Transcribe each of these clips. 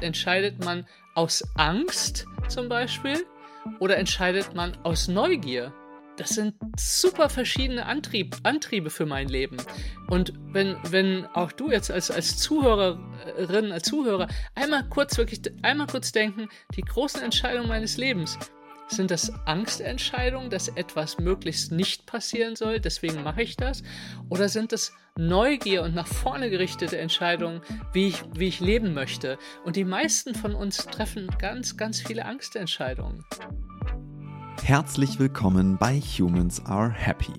entscheidet man aus Angst zum Beispiel oder entscheidet man aus Neugier? Das sind super verschiedene Antrieb, Antriebe für mein Leben. Und wenn, wenn auch du jetzt als, als Zuhörerin, als Zuhörer einmal kurz wirklich, einmal kurz denken, die großen Entscheidungen meines Lebens, sind das Angstentscheidungen, dass etwas möglichst nicht passieren soll, deswegen mache ich das? Oder sind es Neugier und nach vorne gerichtete Entscheidungen, wie ich, wie ich leben möchte? Und die meisten von uns treffen ganz, ganz viele Angstentscheidungen. Herzlich willkommen bei Humans Are Happy.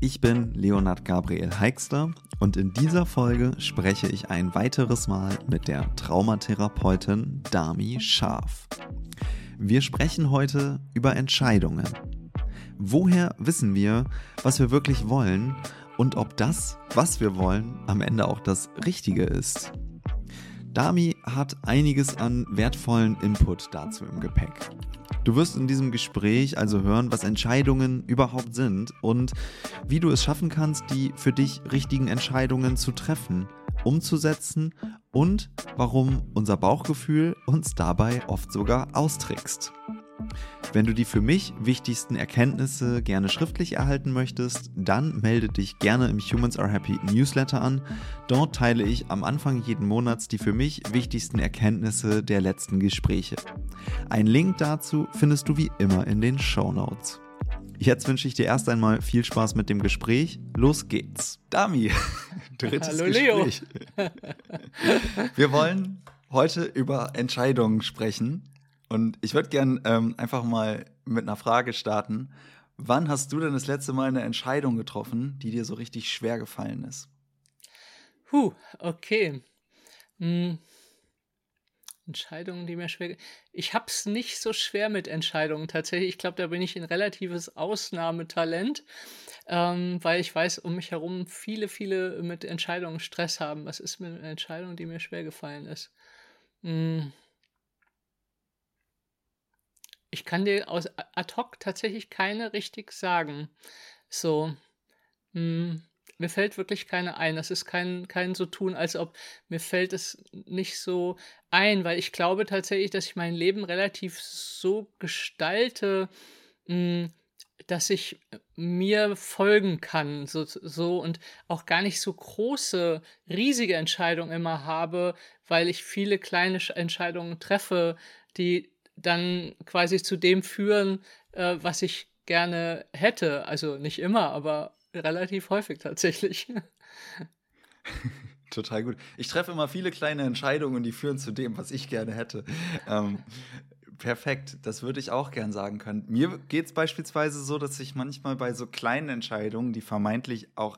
Ich bin Leonard Gabriel Heixler und in dieser Folge spreche ich ein weiteres Mal mit der Traumatherapeutin Dami Scharf. Wir sprechen heute über Entscheidungen. Woher wissen wir, was wir wirklich wollen und ob das, was wir wollen, am Ende auch das Richtige ist? Dami hat einiges an wertvollen Input dazu im Gepäck. Du wirst in diesem Gespräch also hören, was Entscheidungen überhaupt sind und wie du es schaffen kannst, die für dich richtigen Entscheidungen zu treffen umzusetzen und warum unser Bauchgefühl uns dabei oft sogar austrickst. Wenn du die für mich wichtigsten Erkenntnisse gerne schriftlich erhalten möchtest, dann melde dich gerne im Humans Are Happy Newsletter an. Dort teile ich am Anfang jeden Monats die für mich wichtigsten Erkenntnisse der letzten Gespräche. Ein Link dazu findest du wie immer in den Show Notes. Jetzt wünsche ich dir erst einmal viel Spaß mit dem Gespräch. Los geht's. Dami, drittes Hallo, Gespräch. Leo. Wir wollen heute über Entscheidungen sprechen. Und ich würde gern ähm, einfach mal mit einer Frage starten. Wann hast du denn das letzte Mal eine Entscheidung getroffen, die dir so richtig schwer gefallen ist? Huh, okay. Hm. Entscheidungen, die mir schwer. Ich habe es nicht so schwer mit Entscheidungen tatsächlich. Ich glaube, da bin ich ein relatives Ausnahmetalent, ähm, weil ich weiß, um mich herum viele, viele mit Entscheidungen Stress haben. Was ist mit einer Entscheidung, die mir schwer gefallen ist? Hm. Ich kann dir aus ad hoc tatsächlich keine richtig sagen. So. Hm mir fällt wirklich keine ein. Das ist kein, kein so tun, als ob mir fällt es nicht so ein, weil ich glaube tatsächlich, dass ich mein Leben relativ so gestalte, hm, dass ich mir folgen kann, so, so und auch gar nicht so große, riesige Entscheidungen immer habe, weil ich viele kleine Entscheidungen treffe, die dann quasi zu dem führen, äh, was ich gerne hätte. Also nicht immer, aber relativ häufig tatsächlich. Total gut. Ich treffe immer viele kleine Entscheidungen die führen zu dem, was ich gerne hätte. Ähm, perfekt, das würde ich auch gern sagen können. Mir geht es beispielsweise so, dass ich manchmal bei so kleinen Entscheidungen, die vermeintlich auch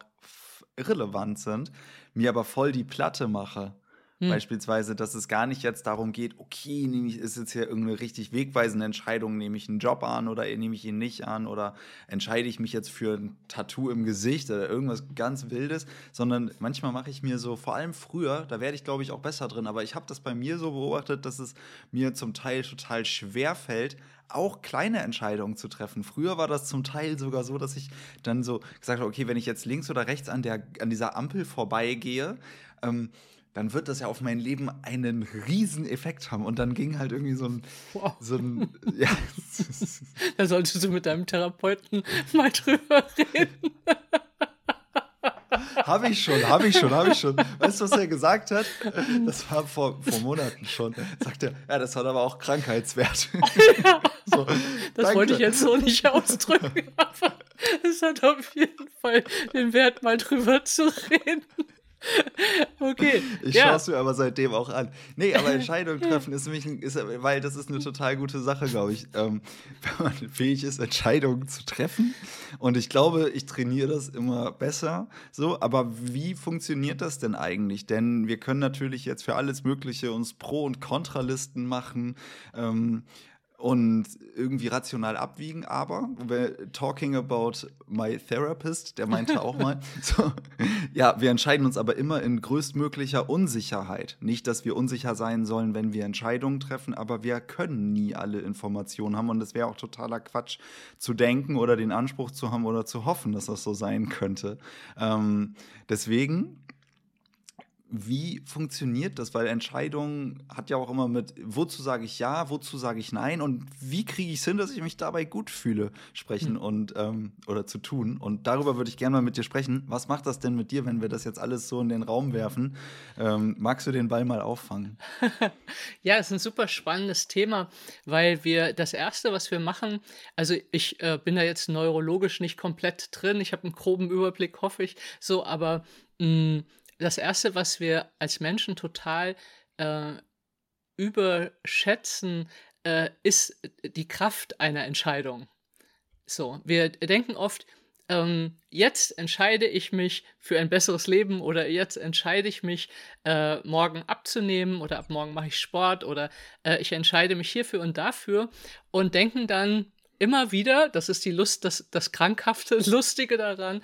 irrelevant sind, mir aber voll die Platte mache. Hm. Beispielsweise, dass es gar nicht jetzt darum geht, okay, nehme ich, ist jetzt hier irgendeine richtig wegweisende Entscheidung, nehme ich einen Job an oder nehme ich ihn nicht an oder entscheide ich mich jetzt für ein Tattoo im Gesicht oder irgendwas ganz Wildes, sondern manchmal mache ich mir so, vor allem früher, da werde ich glaube ich auch besser drin, aber ich habe das bei mir so beobachtet, dass es mir zum Teil total schwer fällt, auch kleine Entscheidungen zu treffen. Früher war das zum Teil sogar so, dass ich dann so gesagt habe, okay, wenn ich jetzt links oder rechts an, der, an dieser Ampel vorbeigehe, ähm, dann wird das ja auf mein Leben einen riesen Effekt haben. Und dann ging halt irgendwie so ein, wow. so ein, ja. da solltest du mit deinem Therapeuten mal drüber reden. Habe ich schon, habe ich schon, habe ich schon. Weißt du, was er gesagt hat? Das war vor, vor Monaten schon. Sagt er, ja, das hat aber auch Krankheitswert. Ja, so, das danke. wollte ich jetzt so nicht ausdrücken, aber es hat auf jeden Fall den Wert, mal drüber zu reden. Okay. Ich ja. schaue es mir aber seitdem auch an. Nee, aber Entscheidungen treffen ist nämlich, ist, weil das ist eine total gute Sache, glaube ich. Ähm, wenn man fähig ist, Entscheidungen zu treffen. Und ich glaube, ich trainiere das immer besser. So, aber wie funktioniert das denn eigentlich? Denn wir können natürlich jetzt für alles Mögliche uns Pro- und Kontralisten machen. Ähm, und irgendwie rational abwiegen, aber talking about my therapist, der meinte auch mal, so, ja, wir entscheiden uns aber immer in größtmöglicher Unsicherheit. Nicht, dass wir unsicher sein sollen, wenn wir Entscheidungen treffen, aber wir können nie alle Informationen haben und es wäre auch totaler Quatsch zu denken oder den Anspruch zu haben oder zu hoffen, dass das so sein könnte. Ähm, deswegen wie funktioniert das? Weil Entscheidung hat ja auch immer mit, wozu sage ich ja, wozu sage ich nein und wie kriege ich es hin, dass ich mich dabei gut fühle, sprechen mhm. und ähm, oder zu tun. Und darüber würde ich gerne mal mit dir sprechen. Was macht das denn mit dir, wenn wir das jetzt alles so in den Raum werfen? Ähm, magst du den Ball mal auffangen? ja, es ist ein super spannendes Thema, weil wir das Erste, was wir machen, also ich äh, bin da jetzt neurologisch nicht komplett drin, ich habe einen groben Überblick, hoffe ich, so, aber mh, mm, das Erste, was wir als Menschen total äh, überschätzen, äh, ist die Kraft einer Entscheidung. So, wir denken oft, ähm, jetzt entscheide ich mich für ein besseres Leben oder jetzt entscheide ich mich, äh, morgen abzunehmen oder ab morgen mache ich Sport oder äh, ich entscheide mich hierfür und dafür und denken dann, immer wieder, das ist die Lust, das, das krankhafte, lustige daran,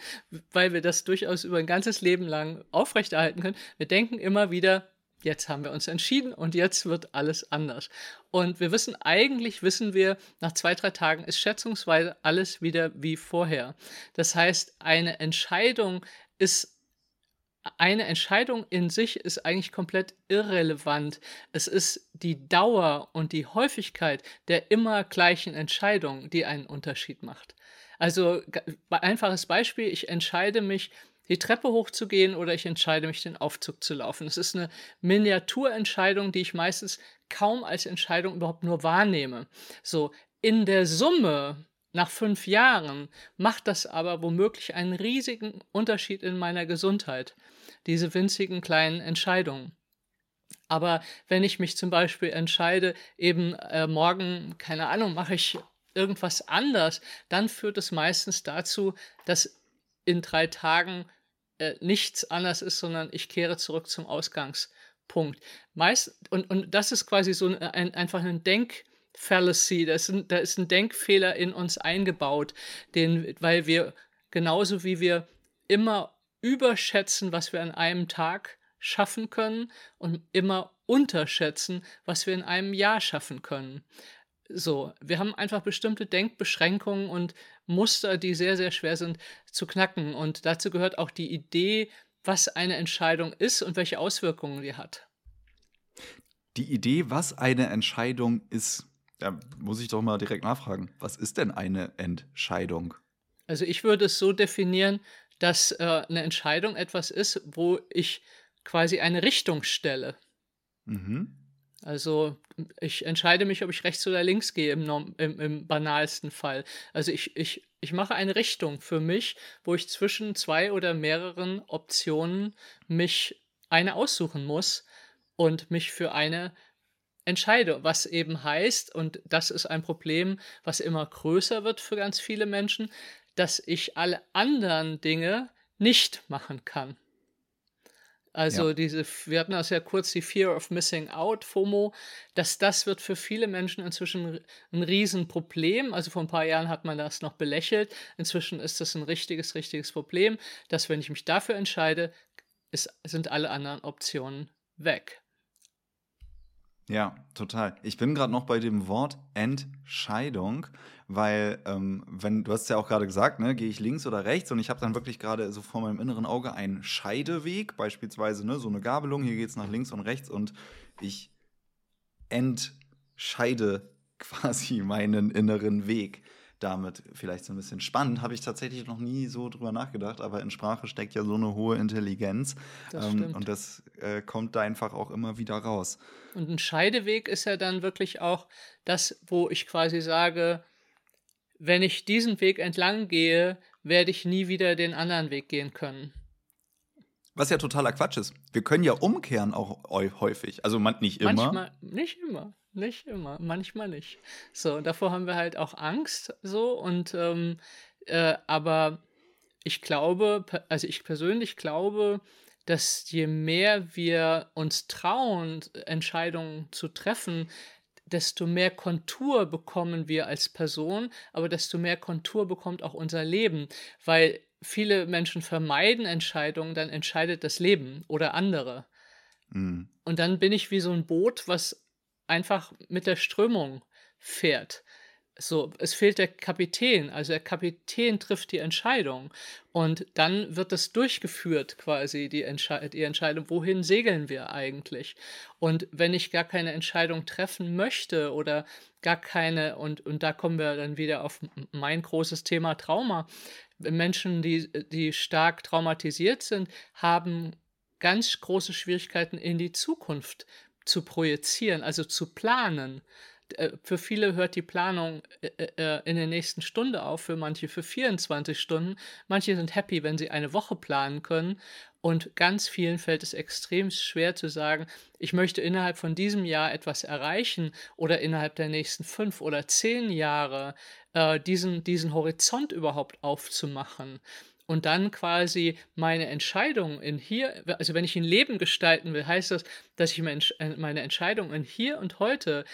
weil wir das durchaus über ein ganzes Leben lang aufrechterhalten können. Wir denken immer wieder, jetzt haben wir uns entschieden und jetzt wird alles anders. Und wir wissen, eigentlich wissen wir, nach zwei, drei Tagen ist schätzungsweise alles wieder wie vorher. Das heißt, eine Entscheidung ist eine Entscheidung in sich ist eigentlich komplett irrelevant. Es ist die Dauer und die Häufigkeit der immer gleichen Entscheidung, die einen Unterschied macht. Also einfaches Beispiel, ich entscheide mich, die Treppe hochzugehen oder ich entscheide mich, den Aufzug zu laufen. Es ist eine Miniaturentscheidung, die ich meistens kaum als Entscheidung überhaupt nur wahrnehme. So, in der Summe nach fünf Jahren macht das aber womöglich einen riesigen Unterschied in meiner Gesundheit, diese winzigen kleinen Entscheidungen. Aber wenn ich mich zum Beispiel entscheide, eben äh, morgen, keine Ahnung, mache ich irgendwas anders, dann führt es meistens dazu, dass in drei Tagen äh, nichts anders ist, sondern ich kehre zurück zum Ausgangspunkt. Meist, und, und das ist quasi so ein, einfach ein Denk- Fallacy, da ist, ein, da ist ein Denkfehler in uns eingebaut, den, weil wir genauso wie wir immer überschätzen, was wir an einem Tag schaffen können und immer unterschätzen, was wir in einem Jahr schaffen können. So, wir haben einfach bestimmte Denkbeschränkungen und Muster, die sehr, sehr schwer sind zu knacken. Und dazu gehört auch die Idee, was eine Entscheidung ist und welche Auswirkungen die hat. Die Idee, was eine Entscheidung ist, da muss ich doch mal direkt nachfragen. Was ist denn eine Entscheidung? Also ich würde es so definieren, dass äh, eine Entscheidung etwas ist, wo ich quasi eine Richtung stelle. Mhm. Also ich entscheide mich, ob ich rechts oder links gehe im, im, im, banalsten Fall. Also ich, ich, ich mache eine Richtung für mich, wo ich zwischen zwei oder mehreren Optionen mich eine aussuchen muss und mich für eine entscheide, was eben heißt, und das ist ein Problem, was immer größer wird für ganz viele Menschen, dass ich alle anderen Dinge nicht machen kann. Also ja. diese, wir hatten das ja kurz, die Fear of Missing Out, FOMO, dass das wird für viele Menschen inzwischen ein Riesenproblem. Also vor ein paar Jahren hat man das noch belächelt. Inzwischen ist das ein richtiges, richtiges Problem, dass wenn ich mich dafür entscheide, ist, sind alle anderen Optionen weg. Ja, total. Ich bin gerade noch bei dem Wort Entscheidung, weil, ähm, wenn du hast ja auch gerade gesagt, ne, gehe ich links oder rechts? Und ich habe dann wirklich gerade so vor meinem inneren Auge einen Scheideweg, beispielsweise ne, so eine Gabelung, hier geht es nach links und rechts und ich entscheide quasi meinen inneren Weg damit vielleicht so ein bisschen spannend. Habe ich tatsächlich noch nie so drüber nachgedacht, aber in Sprache steckt ja so eine hohe Intelligenz. Das ähm, und das äh, kommt da einfach auch immer wieder raus. Und ein Scheideweg ist ja dann wirklich auch das, wo ich quasi sage, wenn ich diesen Weg entlang gehe, werde ich nie wieder den anderen Weg gehen können. Was ja totaler Quatsch ist. Wir können ja umkehren auch häufig. Also nicht immer. Manchmal, nicht immer. Nicht immer, manchmal nicht. So, davor haben wir halt auch Angst, so, und, ähm, äh, aber ich glaube, also ich persönlich glaube, dass je mehr wir uns trauen, Entscheidungen zu treffen, desto mehr Kontur bekommen wir als Person, aber desto mehr Kontur bekommt auch unser Leben, weil viele Menschen vermeiden Entscheidungen, dann entscheidet das Leben oder andere. Mhm. Und dann bin ich wie so ein Boot, was einfach mit der Strömung fährt. so, es fehlt der Kapitän, also der Kapitän trifft die Entscheidung und dann wird das durchgeführt quasi, die, Entsche die Entscheidung, wohin segeln wir eigentlich? Und wenn ich gar keine Entscheidung treffen möchte oder gar keine, und, und da kommen wir dann wieder auf mein großes Thema Trauma, Menschen, die, die stark traumatisiert sind, haben ganz große Schwierigkeiten in die Zukunft zu projizieren, also zu planen. Äh, für viele hört die Planung äh, äh, in der nächsten Stunde auf, für manche für 24 Stunden. Manche sind happy, wenn sie eine Woche planen können. Und ganz vielen fällt es extrem schwer zu sagen, ich möchte innerhalb von diesem Jahr etwas erreichen oder innerhalb der nächsten fünf oder zehn Jahre diesen, diesen Horizont überhaupt aufzumachen und dann quasi meine Entscheidung in hier, also wenn ich ein Leben gestalten will, heißt das, dass ich meine Entscheidung in hier und heute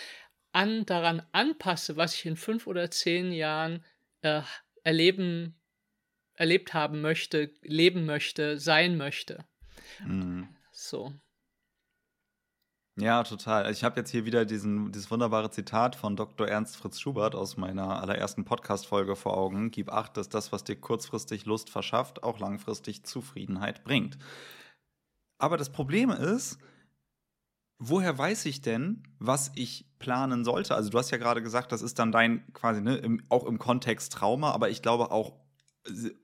an, daran anpasse, was ich in fünf oder zehn Jahren äh, erleben, erlebt haben möchte, leben möchte, sein möchte. Mhm. So. Ja, total. Ich habe jetzt hier wieder diesen, dieses wunderbare Zitat von Dr. Ernst Fritz Schubert aus meiner allerersten Podcast-Folge vor Augen. Gib acht, dass das, was dir kurzfristig Lust verschafft, auch langfristig Zufriedenheit bringt. Aber das Problem ist, woher weiß ich denn, was ich planen sollte? Also du hast ja gerade gesagt, das ist dann dein quasi, ne, im, auch im Kontext Trauma, aber ich glaube auch,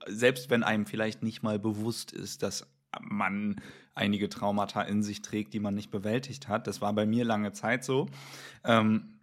selbst wenn einem vielleicht nicht mal bewusst ist, dass man einige Traumata in sich trägt, die man nicht bewältigt hat, das war bei mir lange Zeit so, ähm,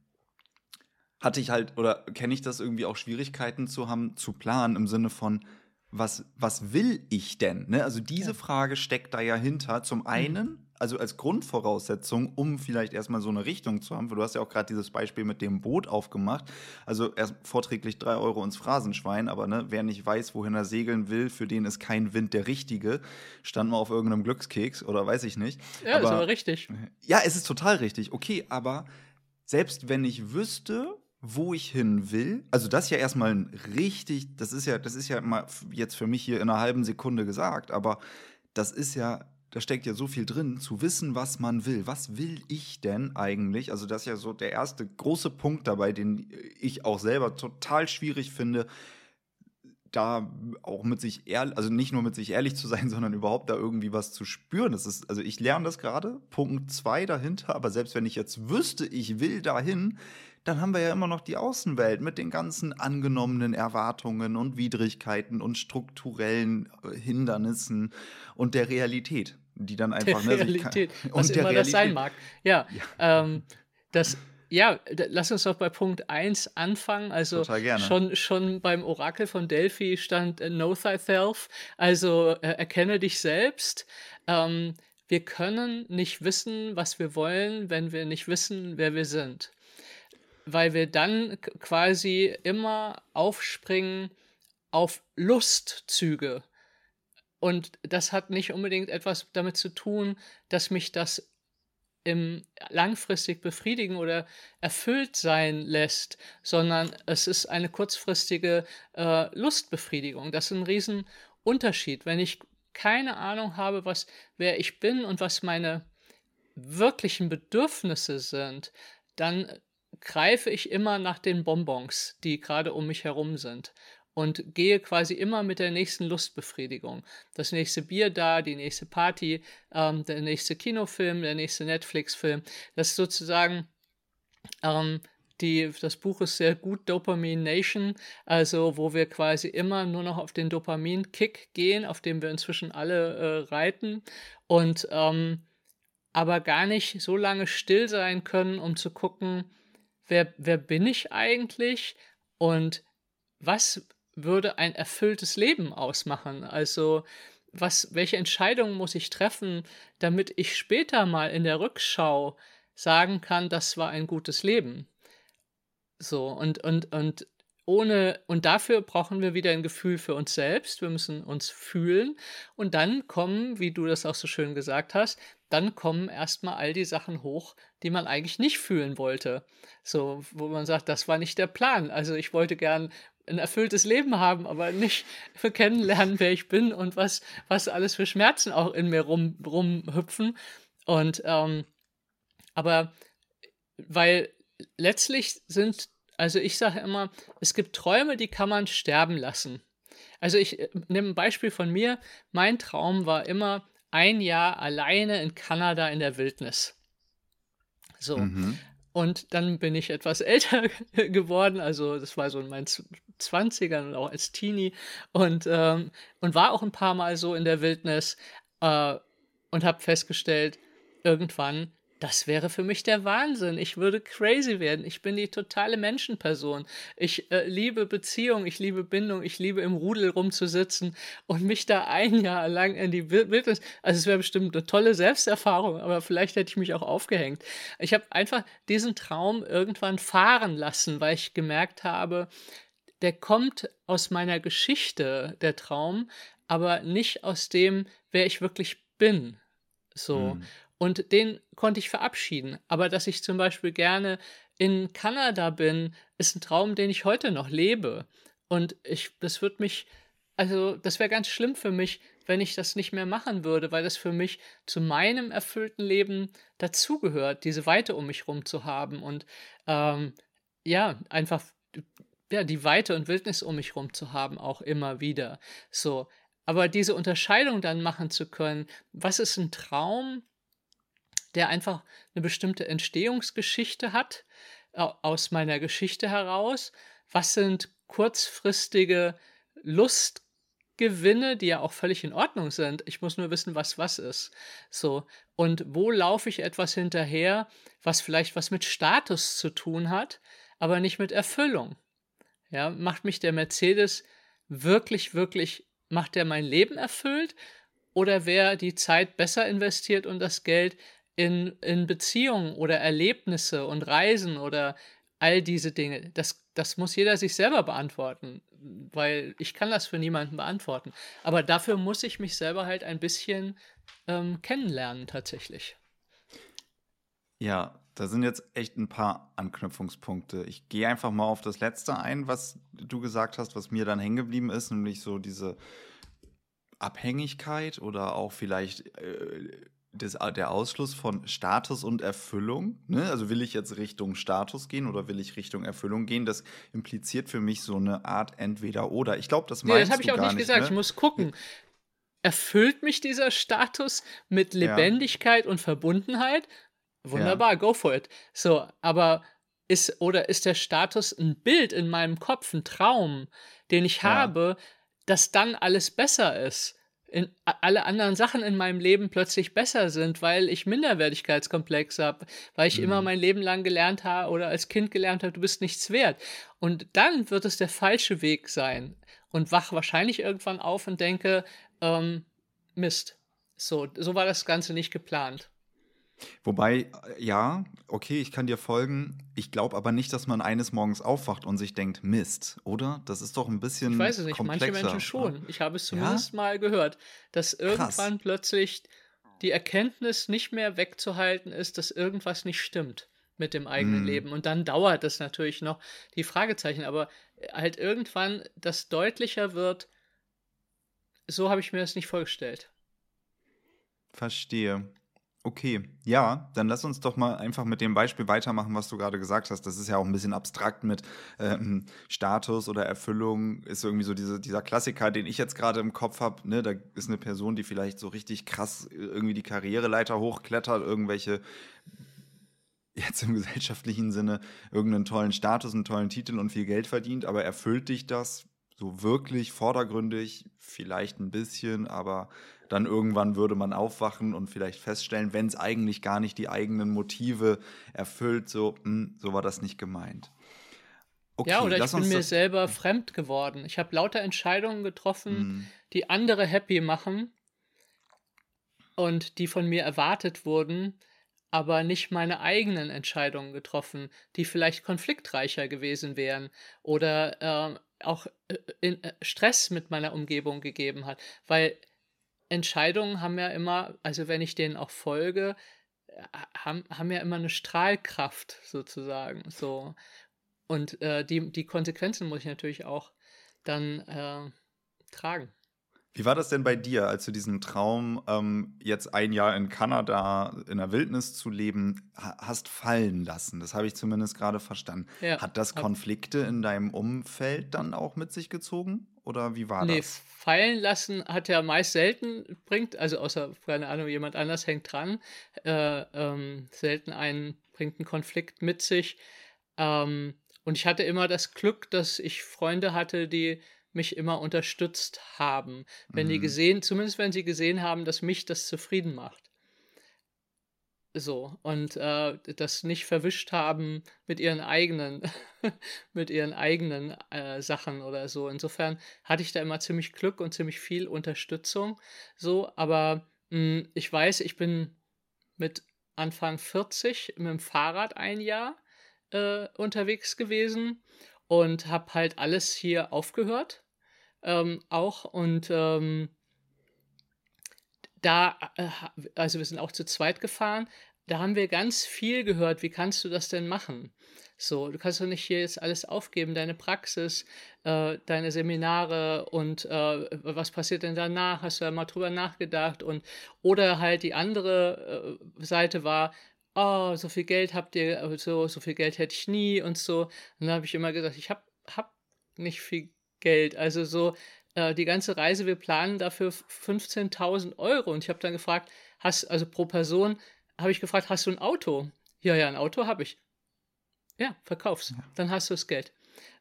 hatte ich halt, oder kenne ich das irgendwie auch Schwierigkeiten zu haben, zu planen im Sinne von, was, was will ich denn? Ne? Also diese ja. Frage steckt da ja hinter. Zum mhm. einen, also als Grundvoraussetzung, um vielleicht erstmal so eine Richtung zu haben, weil du hast ja auch gerade dieses Beispiel mit dem Boot aufgemacht. Also erst vorträglich drei Euro ins Phrasenschwein, aber ne, wer nicht weiß, wohin er segeln will, für den ist kein Wind der richtige. Stand mal auf irgendeinem Glückskeks oder weiß ich nicht. Ja, aber, ist aber richtig. Ja, es ist total richtig. Okay, aber selbst wenn ich wüsste, wo ich hin will. Also das ist ja erstmal ein richtig, das ist ja, das ist ja mal jetzt für mich hier in einer halben Sekunde gesagt, aber das ist ja, da steckt ja so viel drin, zu wissen, was man will. Was will ich denn eigentlich? Also das ist ja so der erste große Punkt dabei, den ich auch selber total schwierig finde, da auch mit sich ehrlich, also nicht nur mit sich ehrlich zu sein, sondern überhaupt da irgendwie was zu spüren. Das ist, also ich lerne das gerade, Punkt zwei dahinter, aber selbst wenn ich jetzt wüsste, ich will dahin, dann haben wir ja immer noch die Außenwelt mit den ganzen angenommenen Erwartungen und Widrigkeiten und strukturellen äh, Hindernissen und der Realität, die dann einfach der ne, Realität, kann, was immer Realität. das sein mag. Ja, ja. Ähm, das ja, lass uns doch bei Punkt 1 anfangen. Also schon, schon beim Orakel von Delphi stand äh, Know thyself, also äh, erkenne dich selbst. Ähm, wir können nicht wissen, was wir wollen, wenn wir nicht wissen, wer wir sind weil wir dann quasi immer aufspringen auf Lustzüge. Und das hat nicht unbedingt etwas damit zu tun, dass mich das im langfristig befriedigen oder erfüllt sein lässt, sondern es ist eine kurzfristige äh, Lustbefriedigung. Das ist ein Riesenunterschied. Wenn ich keine Ahnung habe, was, wer ich bin und was meine wirklichen Bedürfnisse sind, dann greife ich immer nach den Bonbons, die gerade um mich herum sind und gehe quasi immer mit der nächsten Lustbefriedigung. Das nächste Bier da, die nächste Party, ähm, der nächste Kinofilm, der nächste Netflix-Film. Das ist sozusagen ähm, die, das Buch ist sehr gut, Dopamine Nation, also wo wir quasi immer nur noch auf den Dopamin-Kick gehen, auf dem wir inzwischen alle äh, reiten und ähm, aber gar nicht so lange still sein können, um zu gucken, wer, wer bin ich eigentlich und was würde ein erfülltes Leben ausmachen? Also, was, welche Entscheidungen muss ich treffen, damit ich später mal in der Rückschau sagen kann, das war ein gutes Leben? So, und, und, und ohne, und dafür brauchen wir wieder ein Gefühl für uns selbst. Wir müssen uns fühlen. Und dann kommen, wie du das auch so schön gesagt hast, dann kommen erstmal all die Sachen hoch, die man eigentlich nicht fühlen wollte. So, wo man sagt, das war nicht der Plan. Also ich wollte gern ein erfülltes Leben haben, aber nicht für kennenlernen, wer ich bin und was, was alles für Schmerzen auch in mir rum, rumhüpfen. Und ähm, aber weil letztlich sind Also ich sage immer, es gibt Träume, die kann man sterben lassen. Also ich äh, nehme ein Beispiel von mir. Mein Traum war immer ein Jahr alleine in Kanada in der Wildnis. So. Mhm. Und dann bin ich etwas älter geworden, also das war so in meinen 20ern und auch als Teenie. Und, ähm, und war auch ein paar Mal so in der Wildnis äh, und habe festgestellt, irgendwann das wäre für mich der Wahnsinn. Ich würde crazy werden. Ich bin die totale Menschenperson. Ich äh, liebe Beziehung, ich liebe Bindung, ich liebe im Rudel rumzusitzen und mich da ein Jahr lang in die Wildnis. Also es wäre bestimmt eine tolle Selbsterfahrung, aber vielleicht hätte ich mich auch aufgehängt. Ich habe einfach diesen Traum irgendwann fahren lassen, weil ich gemerkt habe, der kommt aus meiner Geschichte, der Traum, aber nicht aus dem, wer ich wirklich bin. So. Mhm. Und den konnte ich verabschieden. Aber dass ich zum Beispiel gerne in Kanada bin, ist ein Traum, den ich heute noch lebe. Und ich, das wird mich, also das wäre ganz schlimm für mich, wenn ich das nicht mehr machen würde, weil das für mich zu meinem erfüllten Leben dazugehört, diese Weite um mich rum zu haben und ähm, ja, einfach ja, die Weite und Wildnis um mich rum zu haben, auch immer wieder. So. Aber diese Unterscheidung dann machen zu können, was ist ein Traum der einfach eine bestimmte Entstehungsgeschichte hat, aus meiner Geschichte heraus. Was sind kurzfristige Lustgewinne, die ja auch völlig in Ordnung sind. Ich muss nur wissen, was was ist. So. Und wo laufe ich etwas hinterher, was vielleicht was mit Status zu tun hat, aber nicht mit Erfüllung. Ja, macht mich der Mercedes wirklich, wirklich, macht der mein Leben erfüllt? Oder wäre die Zeit besser investiert und das Geld in, in Beziehungen oder Erlebnisse und Reisen oder all diese Dinge. Das, das muss jeder sich selber beantworten, weil ich kann das für niemanden beantworten. Aber dafür muss ich mich selber halt ein bisschen ähm, kennenlernen tatsächlich. Ja, da sind jetzt echt ein paar Anknüpfungspunkte. Ich gehe einfach mal auf das letzte ein, was du gesagt hast, was mir dann hängen geblieben ist, nämlich so diese Abhängigkeit oder auch vielleicht äh, das, der Ausschluss von Status und Erfüllung. Ne? Also will ich jetzt Richtung Status gehen oder will ich Richtung Erfüllung gehen? Das impliziert für mich so eine Art Entweder-Oder. Ich glaube, das meinst nee, das habe ich auch nicht gesagt. Ne? Ich muss gucken. Erfüllt mich dieser Status mit Lebendigkeit ja. und Verbundenheit? Wunderbar, ja. go for it. So, aber ist oder ist der Status ein Bild in meinem Kopf, ein Traum, den ich ja. habe, dass dann alles besser ist? In, alle anderen Sachen in meinem Leben plötzlich besser sind, weil ich Minderwertigkeitskomplex habe, weil ich mhm. immer mein Leben lang gelernt habe oder als Kind gelernt habe, du bist nichts wert. Und dann wird es der falsche Weg sein und wach wahrscheinlich irgendwann auf und denke, ähm, Mist. So, so war das Ganze nicht geplant. Wobei, äh, ja, okay, ich kann dir folgen. Ich glaube aber nicht, dass man eines Morgens aufwacht und sich denkt, Mist, oder? Das ist doch ein bisschen. Ich weiß es nicht, manche Menschen schon. Ich habe es zumindest ja? mal gehört, dass irgendwann Krass. plötzlich die Erkenntnis nicht mehr wegzuhalten ist, dass irgendwas nicht stimmt mit dem eigenen mm. Leben. Und dann dauert es natürlich noch die Fragezeichen, aber halt irgendwann das deutlicher wird, so habe ich mir das nicht vorgestellt. Verstehe. Okay, ja, dann lass uns doch mal einfach mit dem Beispiel weitermachen, was du gerade gesagt hast. Das ist ja auch ein bisschen abstrakt mit ähm, Status oder Erfüllung. Ist irgendwie so diese, dieser Klassiker, den ich jetzt gerade im Kopf habe. Ne? Da ist eine Person, die vielleicht so richtig krass irgendwie die Karriereleiter hochklettert, irgendwelche jetzt im gesellschaftlichen Sinne irgendeinen tollen Status, einen tollen Titel und viel Geld verdient, aber erfüllt dich das so wirklich vordergründig? Vielleicht ein bisschen, aber dann irgendwann würde man aufwachen und vielleicht feststellen, wenn es eigentlich gar nicht die eigenen Motive erfüllt, so, mh, hm, so war das nicht gemeint. Okay, ja, oder ich bin mir selber fremd geworden. Ich habe lauter Entscheidungen getroffen, mm. die andere happy machen und die von mir erwartet wurden, aber nicht meine eigenen Entscheidungen getroffen, die vielleicht konfliktreicher gewesen wären oder äh, auch äh, in, äh, Stress mit meiner Umgebung gegeben hat, weil Entscheidungen haben ja immer, also wenn ich denen auch folge, äh, haben, haben ja immer eine Strahlkraft sozusagen. So. Und äh, die, die Konsequenzen muss ich natürlich auch dann äh, tragen. Wie war das denn bei dir, als du diesen Traum, ähm, jetzt ein Jahr in Kanada in der Wildnis zu leben, ha hast fallen lassen? Das habe ich zumindest gerade verstanden. Ja, Hat das Konflikte in deinem Umfeld dann auch mit sich gezogen? Oder wie war Nee, das? fallen lassen hat ja meist selten bringt, also außer, keine Ahnung, jemand anders hängt dran, äh, ähm, selten einen bringt einen Konflikt mit sich. Ähm, und ich hatte immer das Glück, dass ich Freunde hatte, die mich immer unterstützt haben. Wenn die Mhm. gesehen, zumindest wenn sie gesehen haben, dass mich das zufrieden macht. So, und äh, das nicht verwischt haben mit ihren eigenen, mit ihren eigenen äh, Sachen oder so. Insofern hatte ich da immer ziemlich Glück und ziemlich viel Unterstützung. So, aber mh, ich weiß, ich bin mit Anfang 40 mit dem Fahrrad ein Jahr äh, unterwegs gewesen und habe halt alles hier aufgehört. Ähm, auch und ähm, da, äh, also wir sind auch zu zweit gefahren, da haben wir ganz viel gehört, wie kannst du das denn machen? So, du kannst doch nicht hier jetzt alles aufgeben, deine Praxis, äh, deine Seminare und äh, was passiert denn danach? Hast du da mal drüber nachgedacht? Und oder halt die andere äh, Seite war, oh, so viel Geld habt ihr, äh, so, so viel Geld hätte ich nie und so. Und dann habe ich immer gesagt, ich hab, hab nicht viel Geld. Also so, äh, die ganze Reise, wir planen dafür 15.000 Euro. Und ich habe dann gefragt, hast, also pro Person, habe ich gefragt, hast du ein Auto? Ja, ja, ein Auto habe ich. Ja, verkauf's. Dann hast du das Geld.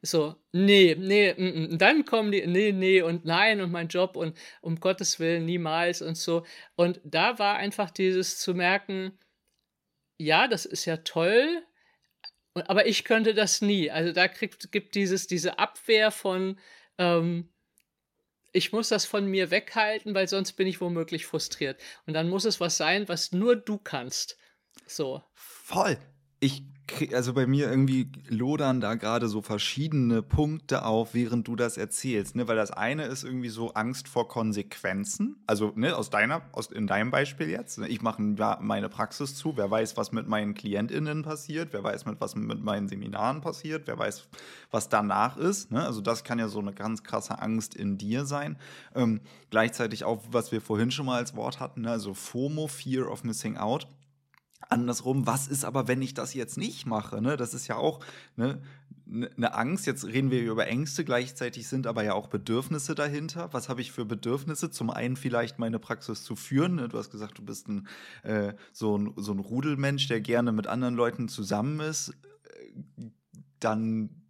So, nee, nee, mm, mm. dann kommen die, nee, nee und nein und mein Job und um Gottes Willen niemals und so. Und da war einfach dieses zu merken, ja, das ist ja toll, aber ich könnte das nie. Also da kriegt, gibt dieses, diese Abwehr von, ähm, ich muss das von mir weghalten, weil sonst bin ich womöglich frustriert. Und dann muss es was sein, was nur du kannst. So. Voll. Ich also bei mir irgendwie lodern da gerade so verschiedene Punkte auf, während du das erzählst, ne? Weil das eine ist irgendwie so Angst vor Konsequenzen. Also, ne, aus deiner, aus, in deinem Beispiel jetzt. ne, Ich mache meine Praxis zu. Wer weiß, was mit meinen KlientInnen passiert? Wer weiß, mit was mit meinen Seminaren passiert? Wer weiß, was danach ist? Ne? Also, das kann ja so eine ganz krasse Angst in dir sein. Ähm, gleichzeitig auch, was wir vorhin schon mal als Wort hatten, ne? also FOMO, Fear of Missing Out. Andersrum, was ist aber, wenn ich das jetzt nicht mache? Ne? Das ist ja auch ne, eine Angst. Jetzt reden wir über Ängste, gleichzeitig sind aber ja auch Bedürfnisse dahinter. Was habe ich für Bedürfnisse? Zum einen vielleicht meine Praxis zu führen. Ne? Du hast gesagt, du bist ein, äh, so, ein, so ein Rudelmensch, der gerne mit anderen Leuten zusammen ist. Äh, Dann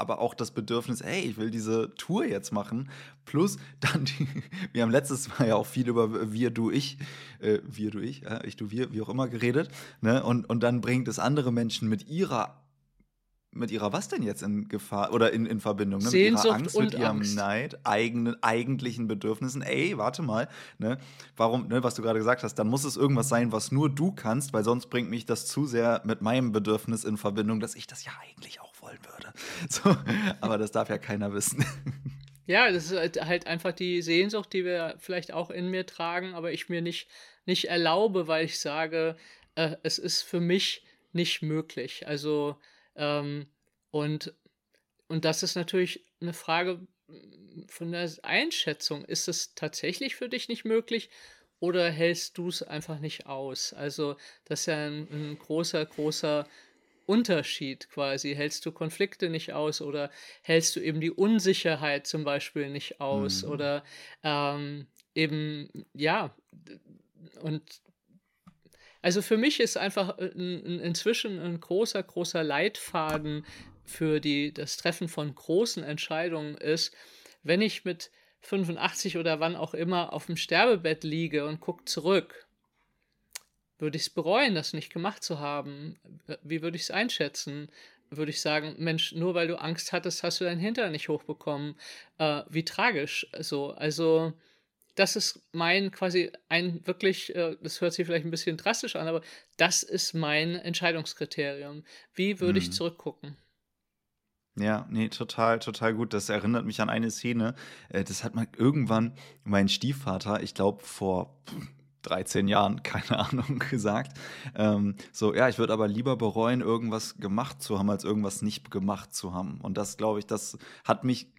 aber auch das Bedürfnis, hey, ich will diese Tour jetzt machen. Plus dann, die, wir haben letztes Mal ja auch viel über wir, du, ich, äh, wir, du, ich, äh, ich, du, wir, wie auch immer geredet. Ne? Und, und dann bringt es andere Menschen mit ihrer, mit ihrer was denn jetzt in Gefahr oder in, in Verbindung? Ne? Mit ihrer Angst, und mit ihrem Angst. Neid, eigenen, eigentlichen Bedürfnissen. Ey, warte mal, ne? Warum, ne, was du gerade gesagt hast, dann muss es irgendwas sein, was nur du kannst, weil sonst bringt mich das zu sehr mit meinem Bedürfnis in Verbindung, dass ich das ja eigentlich auch wollen würde. So, aber das darf ja keiner wissen. Ja, das ist halt- halt einfach die Sehnsucht, die wir vielleicht auch in mir tragen, aber ich mir nicht, nicht erlaube, weil ich sage, äh, es ist für mich nicht möglich. Also, ähm, und, und das ist natürlich eine Frage mm, von der Einschätzung. Ist es tatsächlich für dich nicht möglich oder hältst du es einfach nicht aus? Also, das ist ja ein, ein großer, großer Unterschied quasi. Hältst du Konflikte nicht aus oder hältst du eben die Unsicherheit zum Beispiel nicht aus Mhm. oder ähm, eben, ja, und also für mich ist einfach äh, inzwischen ein großer, großer Leitfaden für die, das Treffen von großen Entscheidungen ist, wenn ich mit 85 oder wann auch immer auf dem Sterbebett liege und gucke zurück, würde ich es bereuen, das nicht gemacht zu haben? Wie würde ich es einschätzen? Würde ich sagen, Mensch, nur weil du Angst hattest, hast du deinen Hintern nicht hochbekommen. Äh, wie tragisch. So, also, das ist mein quasi ein wirklich, äh, das hört sich vielleicht ein bisschen drastisch an, aber das ist mein Entscheidungskriterium. Wie würde ich Mhm. zurückgucken? Ja, nee, total, total gut. Das erinnert mich an eine Szene. Äh, Das hat mal irgendwann mein Stiefvater, ich glaube vor 13 Jahren, keine Ahnung, gesagt. Ähm, so, ja, ich würde aber lieber bereuen, irgendwas gemacht zu haben, als irgendwas nicht gemacht zu haben. Und das, glaube ich, das hat mich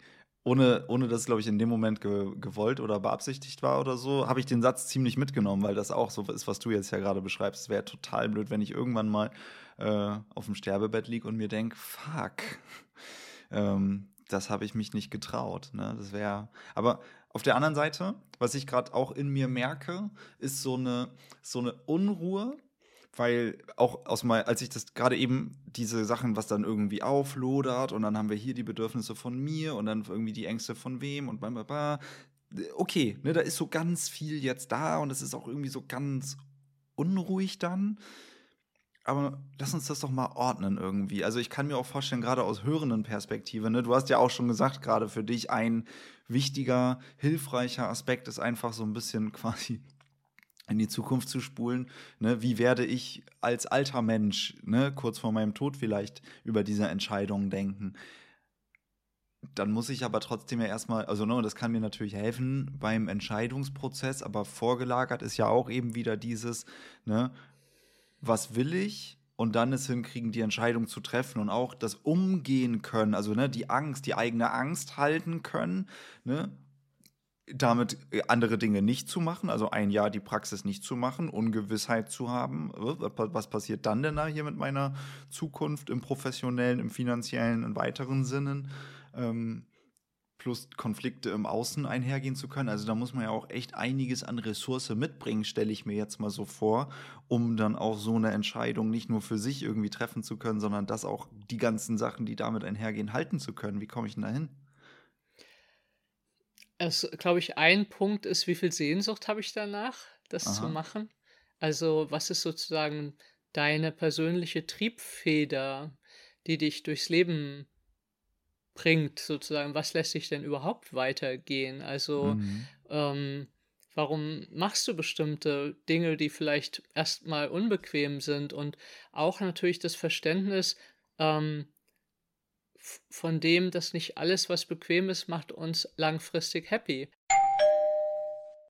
ohne, ohne dass glaube ich, in dem Moment ge gewollt oder beabsichtigt war oder so, habe ich den Satz ziemlich mitgenommen, weil das auch so ist, was du jetzt ja gerade beschreibst. Es wäre total blöd, wenn ich irgendwann mal äh, auf dem Sterbebett liege und mir denke, fuck, ähm, das habe ich mich nicht getraut. Ne? Das wäre. Aber auf der anderen Seite, was ich gerade auch in mir merke, ist so eine, so eine Unruhe, weil auch aus mal, als ich das gerade eben diese Sachen, was dann irgendwie auflodert und dann haben wir hier die Bedürfnisse von mir und dann irgendwie die Ängste von wem und bla. Okay, ne, da ist so ganz viel jetzt da und es ist auch irgendwie so ganz unruhig dann. Aber lass uns das doch mal ordnen irgendwie. Also ich kann mir auch vorstellen, gerade aus hörenden Perspektive, ne, du hast ja auch schon gesagt, gerade für dich ein wichtiger, hilfreicher Aspekt ist einfach so ein bisschen quasi in die Zukunft zu spulen. Ne? Wie werde ich als alter Mensch, ne, kurz vor meinem Tod vielleicht, über diese Entscheidungen denken? Dann muss ich aber trotzdem ja erstmal, also ne, das kann mir natürlich helfen beim Entscheidungsprozess, aber vorgelagert ist ja auch eben wieder dieses, ne, was will ich? Und dann es hinkriegen, die Entscheidung zu treffen und auch das Umgehen können, also ne, die Angst, die eigene Angst halten können, ne, damit äh, andere Dinge nicht zu machen, also ein Jahr die Praxis nicht zu machen, Ungewissheit zu haben. Äh, was passiert dann denn da hier mit meiner Zukunft im professionellen, im finanziellen, in weiteren Sinnen? Ähm, plus Konflikte im Außen einhergehen zu können. Also da muss man ja auch echt einiges an Ressource mitbringen, stelle ich mir jetzt mal so vor, um dann auch so eine Entscheidung nicht nur für sich irgendwie treffen zu können, sondern das auch die ganzen Sachen, die damit einhergehen, halten zu können. Wie komme ich denn da hin? Es, glaube ich, ein Punkt ist, wie viel Sehnsucht habe ich danach, das Aha. zu machen? Also, was ist sozusagen deine persönliche Triebfeder, die dich durchs Leben bringt, sozusagen? Was lässt sich denn überhaupt weitergehen? Also, mhm. ähm, warum machst du bestimmte Dinge, die vielleicht erstmal unbequem sind? Und auch natürlich das Verständnis, ähm, von dem, dass nicht alles, was bequem ist, macht uns langfristig happy.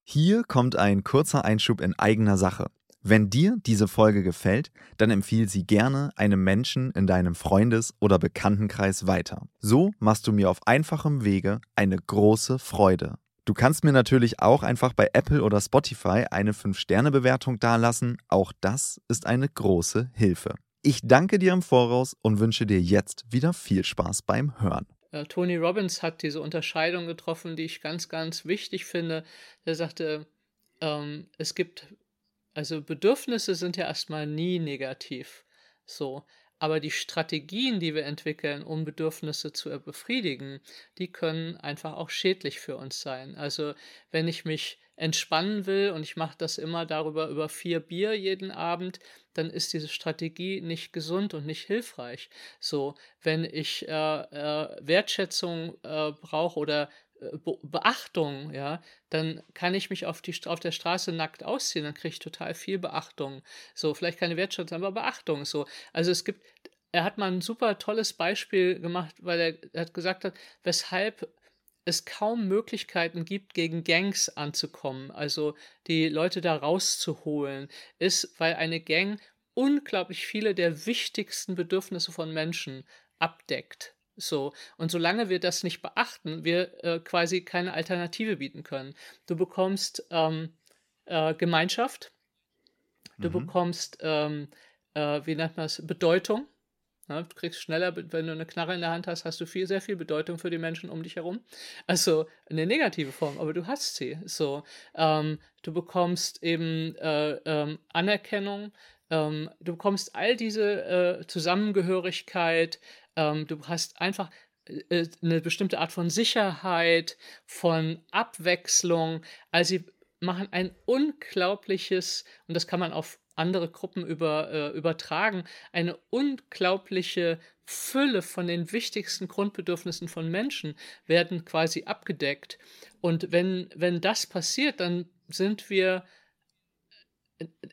Hier kommt ein kurzer Einschub in eigener Sache. Wenn dir diese Folge gefällt, dann empfiehl sie gerne einem Menschen in deinem Freundes- oder Bekanntenkreis weiter. So machst du mir auf einfachem Wege eine große Freude. Du kannst mir natürlich auch einfach bei Apple oder Spotify eine 5-Sterne-Bewertung dalassen. Auch das ist eine große Hilfe. Ich danke dir im Voraus und wünsche dir jetzt wieder viel Spaß beim Hören. Äh, Tony Robbins hat diese Unterscheidung getroffen, die ich ganz, ganz wichtig finde. Er sagte, ähm, es gibt, also Bedürfnisse sind ja erstmal nie negativ. So. Aber die Strategien, die wir entwickeln, um Bedürfnisse zu befriedigen, die können einfach auch schädlich für uns sein. Also wenn ich mich entspannen will und ich mache das immer darüber über vier Bier jeden Abend, dann ist diese Strategie nicht gesund und nicht hilfreich. So, wenn ich äh, äh, Wertschätzung äh, brauche oder Be Beachtung, ja, dann kann ich mich auf, die, auf der Straße nackt ausziehen, dann kriege ich total viel Beachtung. So, vielleicht keine Wertschätzung, aber Beachtung. So, also es gibt, er hat mal ein super tolles Beispiel gemacht, weil er, er hat gesagt hat, weshalb es kaum Möglichkeiten gibt, gegen Gangs anzukommen, also die Leute da rauszuholen, ist, weil eine Gang unglaublich viele der wichtigsten Bedürfnisse von Menschen abdeckt. So, und solange wir das nicht beachten, wir äh, quasi keine Alternative bieten können. Du bekommst ähm, äh, Gemeinschaft, du mhm. bekommst, ähm, äh, wie nennt man es, Bedeutung, ja, du kriegst schneller, wenn du eine Knarre in der Hand hast, hast du viel, sehr viel Bedeutung für die Menschen um dich herum. Also eine negative Form, aber du hast sie. So, ähm, du bekommst eben äh, ähm, Anerkennung, ähm, du bekommst all diese äh, Zusammengehörigkeit, ähm, du hast einfach äh, eine bestimmte Art von Sicherheit, von Abwechslung. Also sie machen ein unglaubliches, und das kann man auf andere Gruppen über, äh, übertragen, eine unglaubliche Fülle von den wichtigsten Grundbedürfnissen von Menschen werden quasi abgedeckt. Und wenn, wenn das passiert, dann sind wir,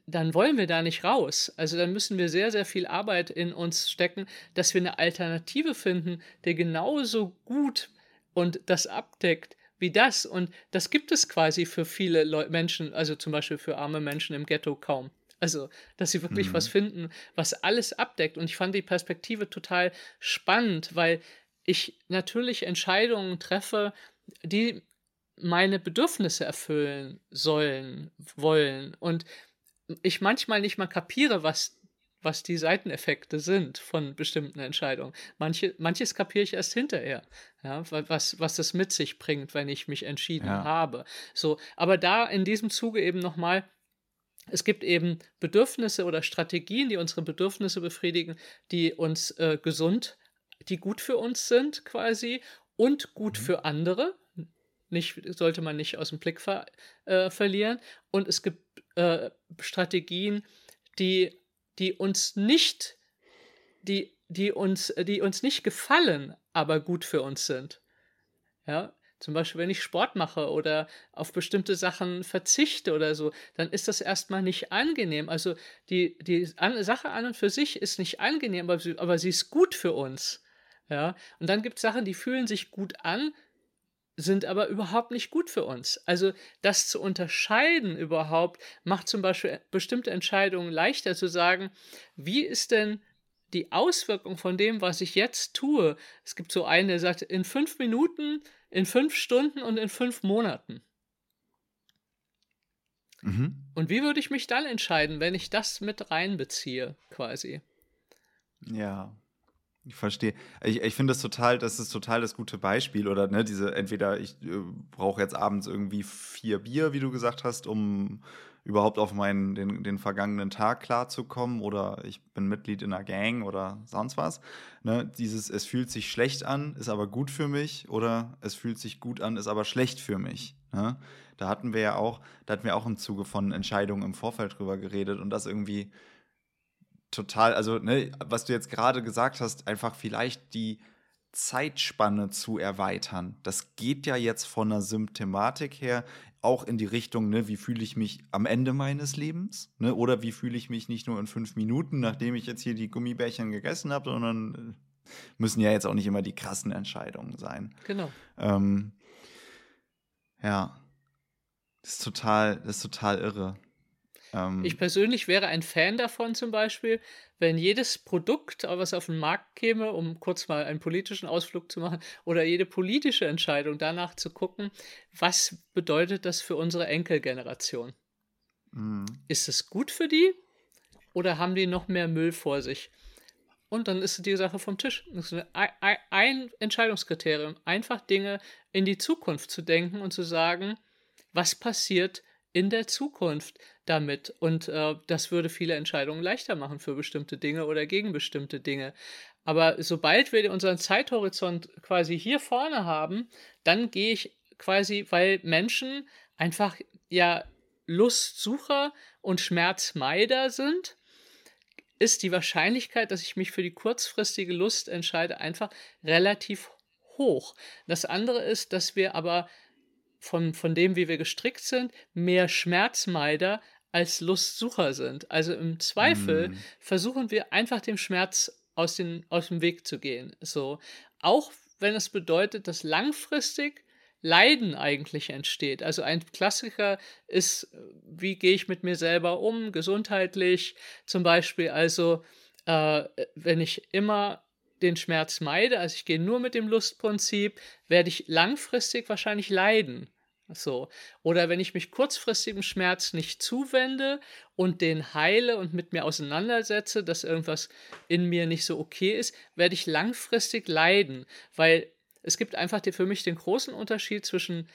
dann wollen wir da nicht raus. Also dann müssen wir sehr, sehr viel Arbeit in uns stecken, dass wir eine Alternative finden, der genauso gut und das abdeckt wie das. Und das gibt es quasi für viele Leu Menschen, also zum Beispiel für arme Menschen im Ghetto kaum. Also, dass sie wirklich mhm. was finden, was alles abdeckt. Und ich fand die Perspektive total spannend, weil ich natürlich Entscheidungen treffe, die meine Bedürfnisse erfüllen sollen, wollen und ich manchmal nicht mal kapiere, was was die Seiteneffekte sind von bestimmten Entscheidungen. Manche, manches kapiere ich erst hinterher, ja, was, was das mit sich bringt, wenn ich mich entschieden ja. habe. So, aber da in diesem Zuge eben nochmal, es gibt eben Bedürfnisse oder Strategien, die unsere Bedürfnisse befriedigen, die uns äh, gesund, die gut für uns sind quasi und gut mhm. für andere. Nicht, sollte man nicht aus dem Blick ver, äh, verlieren. Und es gibt äh, Strategien, die die uns nicht, die, die uns, die uns nicht gefallen, aber gut für uns sind. Ja, zum Beispiel, wenn ich Sport mache oder auf bestimmte Sachen verzichte oder so, dann ist das erstmal nicht angenehm. Also die, die an, Sache an und für sich ist nicht angenehm, aber sie, aber sie ist gut für uns. Ja, und dann gibt es Sachen, die fühlen sich gut an, sind aber überhaupt nicht gut für uns. Also das zu unterscheiden überhaupt macht zum Beispiel bestimmte Entscheidungen leichter zu sagen, wie ist denn die Auswirkung von dem, was ich jetzt tue. Es gibt so eine, der sagt, in fünf Minuten, in fünf Stunden und in fünf Monaten. Mhm. Und wie würde ich mich dann entscheiden, wenn ich das mit reinbeziehe, quasi? Ja, ich verstehe. Ich, ich finde das total, das ist total das gute Beispiel. Oder ne, diese, entweder ich äh, brauche jetzt abends irgendwie vier Bier, wie du gesagt hast, um überhaupt auf meinen, den, den vergangenen Tag klarzukommen, oder ich bin Mitglied in einer Gang oder sonst was. Ne, dieses, es fühlt sich schlecht an, ist aber gut für mich, oder es fühlt sich gut an, ist aber schlecht für mich. Ne? Da hatten wir ja auch, da hatten wir auch im Zuge von Entscheidungen im Vorfeld drüber geredet und das irgendwie total, also ne, was du jetzt gerade gesagt hast, einfach vielleicht die Zeitspanne zu erweitern. Das geht ja jetzt von der Symptomatik her auch in die Richtung, ne, wie fühle ich mich am Ende meines Lebens, ne, oder wie fühle ich mich nicht nur in fünf Minuten, nachdem ich jetzt hier die Gummibärchen gegessen habe, sondern äh, müssen ja jetzt auch nicht immer die krassen Entscheidungen sein. Genau. Ähm, ja, das ist total, das ist total irre. Ähm, ich persönlich wäre ein Fan davon zum Beispiel, wenn jedes Produkt, was auf den Markt käme, um kurz mal einen politischen Ausflug zu machen, oder jede politische Entscheidung danach zu gucken, was bedeutet das für unsere Enkelgeneration? Mhm. Ist es gut für die oder haben die noch mehr Müll vor sich? Und dann ist die Sache vom Tisch. ein Entscheidungskriterium, einfach Dinge in die Zukunft zu denken und zu sagen, was passiert in der Zukunft damit. Und äh, das würde viele Entscheidungen leichter machen für bestimmte Dinge oder gegen bestimmte Dinge. Aber sobald wir unseren Zeithorizont quasi hier vorne haben, dann gehe ich quasi, weil Menschen einfach ja Lustsucher und Schmerzmeider sind, ist die Wahrscheinlichkeit, dass ich mich für die kurzfristige Lust entscheide, einfach relativ hoch. Das andere ist, dass wir aber von, von dem, wie wir gestrickt sind, mehr Schmerzmeider als Lustsucher sind. Also im Zweifel mm. versuchen wir einfach dem Schmerz aus, den, aus dem Weg zu gehen. So. Auch wenn es bedeutet, dass langfristig Leiden eigentlich entsteht. Also ein Klassiker ist, wie gehe ich mit mir selber um, gesundheitlich zum Beispiel. Also äh, wenn ich immer den Schmerz meide, also ich gehe nur mit dem Lustprinzip, werde ich langfristig wahrscheinlich leiden. So. Oder wenn ich mich kurzfristigem Schmerz nicht zuwende und den heile und mit mir auseinandersetze, dass irgendwas in mir nicht so okay ist, werde ich langfristig leiden, weil es gibt einfach für mich den großen Unterschied zwischen